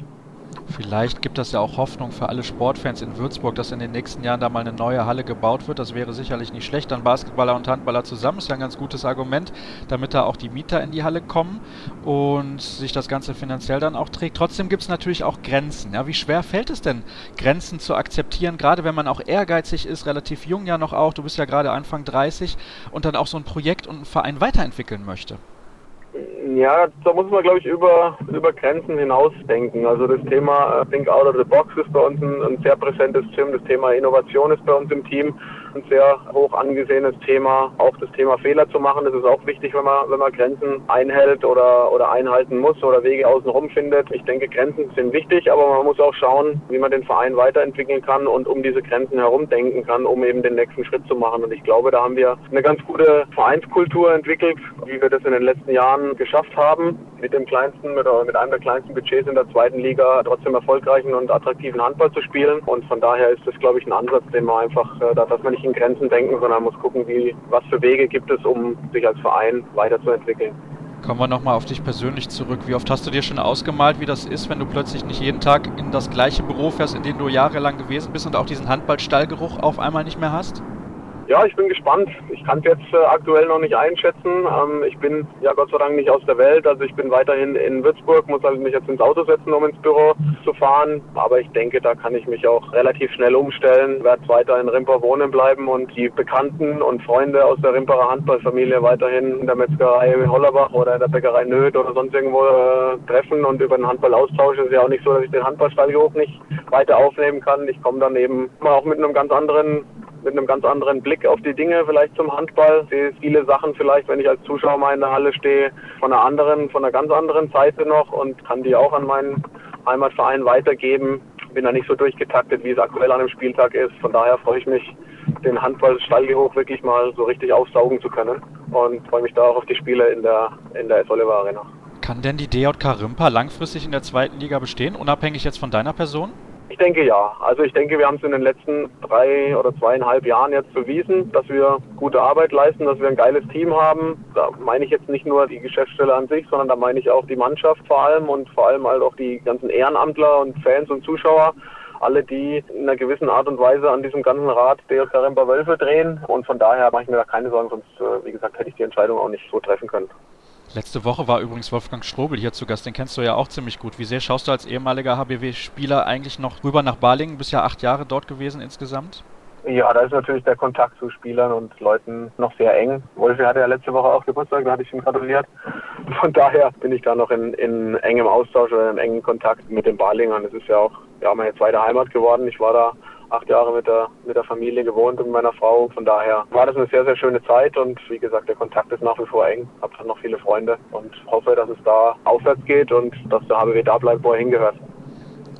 Vielleicht gibt das ja auch Hoffnung für alle Sportfans in Würzburg, dass in den nächsten Jahren da mal eine neue Halle gebaut wird. Das wäre sicherlich nicht schlecht. Dann Basketballer und Handballer zusammen ist ja ein ganz gutes Argument, damit da auch die Mieter in die Halle kommen und sich das Ganze finanziell dann auch trägt. Trotzdem gibt es natürlich auch Grenzen. Ja, wie schwer fällt es denn, Grenzen zu akzeptieren, gerade wenn man auch ehrgeizig ist, relativ jung ja noch auch, du bist ja gerade Anfang 30 und dann auch so ein Projekt und einen Verein weiterentwickeln möchte?
Ja, da muss man, glaube ich, über, über Grenzen hinaus denken. Also das Thema Think Out of the Box ist bei uns ein, ein sehr präsentes Thema. Das Thema Innovation ist bei uns im Team ein sehr hoch angesehenes Thema. Auch das Thema Fehler zu machen, das ist auch wichtig, wenn man, wenn man Grenzen einhält oder, oder einhalten muss oder Wege außenrum findet. Ich denke, Grenzen sind wichtig, aber man muss auch schauen, wie man den Verein weiterentwickeln kann und um diese Grenzen herum denken kann, um eben den nächsten Schritt zu machen. Und ich glaube, da haben wir eine ganz gute Vereinskultur entwickelt, wie wir das in den letzten Jahren geschafft haben, mit dem kleinsten, mit, mit einem der kleinsten Budgets in der zweiten Liga trotzdem erfolgreichen und attraktiven Handball zu spielen. Und von daher ist das, glaube ich, ein Ansatz, den man einfach, äh, dass man nicht nicht in Grenzen denken, sondern muss gucken, wie, was für Wege gibt es, um sich als Verein weiterzuentwickeln.
Kommen wir nochmal auf dich persönlich zurück. Wie oft hast du dir schon ausgemalt, wie das ist, wenn du plötzlich nicht jeden Tag in das gleiche Büro fährst, in dem du jahrelang gewesen bist und auch diesen Handballstallgeruch auf einmal nicht mehr hast?
Ja, ich bin gespannt. Ich kann es jetzt äh, aktuell noch nicht einschätzen. Ähm, ich bin ja Gott sei Dank nicht aus der Welt. Also ich bin weiterhin in Würzburg, muss also mich jetzt ins Auto setzen, um ins Büro zu fahren. Aber ich denke, da kann ich mich auch relativ schnell umstellen, werde weiter in Rimper wohnen bleiben und die Bekannten und Freunde aus der Rimperer Handballfamilie weiterhin in der Metzgerei Hollerbach oder in der Bäckerei Nöth oder sonst irgendwo äh, treffen und über den Handball austauschen. Es ist ja auch nicht so, dass ich den Handballstallgeruch nicht weiter aufnehmen kann. Ich komme dann eben auch mit einem ganz anderen mit einem ganz anderen Blick auf die Dinge vielleicht zum Handball. Sehe viele Sachen vielleicht, wenn ich als Zuschauer mal in der Halle stehe, von einer anderen, von einer ganz anderen Seite noch und kann die auch an meinen Heimatverein weitergeben. Bin da nicht so durchgetaktet, wie es aktuell an einem Spieltag ist. Von daher freue ich mich, den Handball-Stallgeruch wirklich mal so richtig aufsaugen zu können und freue mich da auch auf die Spiele in der, in der S. Oliver Arena.
Kann denn die DJK Rimpa langfristig in der zweiten Liga bestehen, unabhängig jetzt von deiner Person?
Ich denke ja. Also ich denke, wir haben es in den letzten drei oder zweieinhalb Jahren jetzt bewiesen, dass wir gute Arbeit leisten, dass wir ein geiles Team haben. Da meine ich jetzt nicht nur die Geschäftsstelle an sich, sondern da meine ich auch die Mannschaft vor allem und vor allem halt auch die ganzen Ehrenamtler und Fans und Zuschauer alle, die in einer gewissen Art und Weise an diesem ganzen Rad der Remper Wölfe drehen. Und von daher mache ich mir da keine Sorgen, sonst, äh, wie gesagt, hätte ich die Entscheidung auch nicht so treffen können.
Letzte Woche war übrigens Wolfgang Strobel hier zu Gast, den kennst du ja auch ziemlich gut. Wie sehr schaust du als ehemaliger HBW-Spieler eigentlich noch rüber nach Balingen? Bist ja acht Jahre dort gewesen insgesamt.
Ja, da ist natürlich der Kontakt zu Spielern und Leuten noch sehr eng. Wolfi hatte ja letzte Woche auch Geburtstag, da hatte ich ihm gratuliert. Von daher bin ich da noch in, in engem Austausch oder in engem Kontakt mit den Balingern. Es ist ja auch ja, meine zweite Heimat geworden. Ich war da acht Jahre mit der, mit der Familie gewohnt und meiner Frau. Von daher war das eine sehr, sehr schöne Zeit und wie gesagt, der Kontakt ist nach wie vor eng. Habe noch viele Freunde und hoffe, dass es da aufwärts geht und dass der HBW da bleibt, wo er hingehört.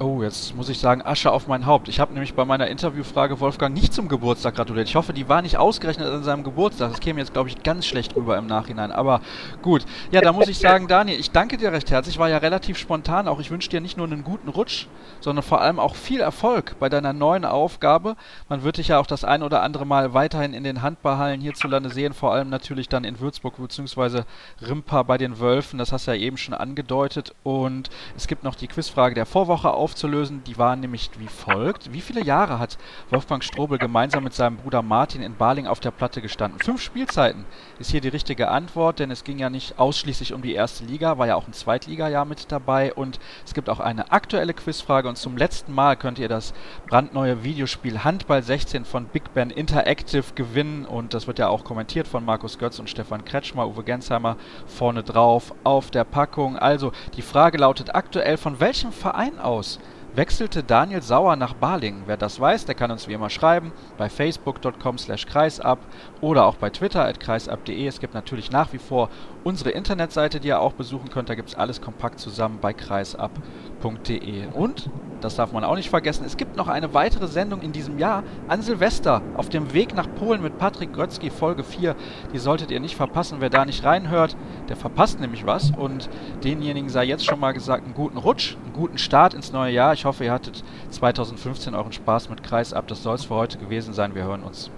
Oh, jetzt muss ich sagen, Asche auf mein Haupt. Ich habe nämlich bei meiner Interviewfrage Wolfgang nicht zum Geburtstag gratuliert. Ich hoffe, die war nicht ausgerechnet an seinem Geburtstag. Das käme jetzt, glaube ich, ganz schlecht rüber im Nachhinein. Aber gut. Ja, da muss ich sagen, Daniel, ich danke dir recht herzlich. War ja relativ spontan. Auch ich wünsche dir nicht nur einen guten Rutsch, sondern vor allem auch viel Erfolg bei deiner neuen Aufgabe. Man wird dich ja auch das ein oder andere Mal weiterhin in den Handballhallen hierzulande sehen. Vor allem natürlich dann in Würzburg bzw. Rimpa bei den Wölfen. Das hast du ja eben schon angedeutet. Und es gibt noch die Quizfrage der Vorwoche auf aufzulösen. Die waren nämlich wie folgt. Wie viele Jahre hat Wolfgang Strobel gemeinsam mit seinem Bruder Martin in Baling auf der Platte gestanden? Fünf Spielzeiten ist hier die richtige Antwort, denn es ging ja nicht ausschließlich um die erste Liga, war ja auch ein Zweitliga-Jahr mit dabei und es gibt auch eine aktuelle Quizfrage und zum letzten Mal könnt ihr das brandneue Videospiel Handball 16 von Big Ben Interactive gewinnen und das wird ja auch kommentiert von Markus Götz und Stefan Kretschmer, Uwe Gensheimer vorne drauf auf der Packung. Also die Frage lautet aktuell, von welchem Verein aus wechselte Daniel Sauer nach Balingen. Wer das weiß, der kann uns wie immer schreiben bei facebook.com slash kreisab oder auch bei twitter at kreisab.de. Es gibt natürlich nach wie vor unsere Internetseite, die ihr auch besuchen könnt. Da gibt es alles kompakt zusammen bei kreisab.de. Und, das darf man auch nicht vergessen, es gibt noch eine weitere Sendung in diesem Jahr an Silvester auf dem Weg nach Polen mit Patrick Grötzky, Folge 4. Die solltet ihr nicht verpassen. Wer da nicht reinhört, der verpasst nämlich was. Und denjenigen sei jetzt schon mal gesagt, einen guten Rutsch, einen guten Start ins neue Jahr. Ich hoffe, ihr hattet 2015 euren Spaß mit Kreisab. Das soll es für heute gewesen sein. Wir hören uns.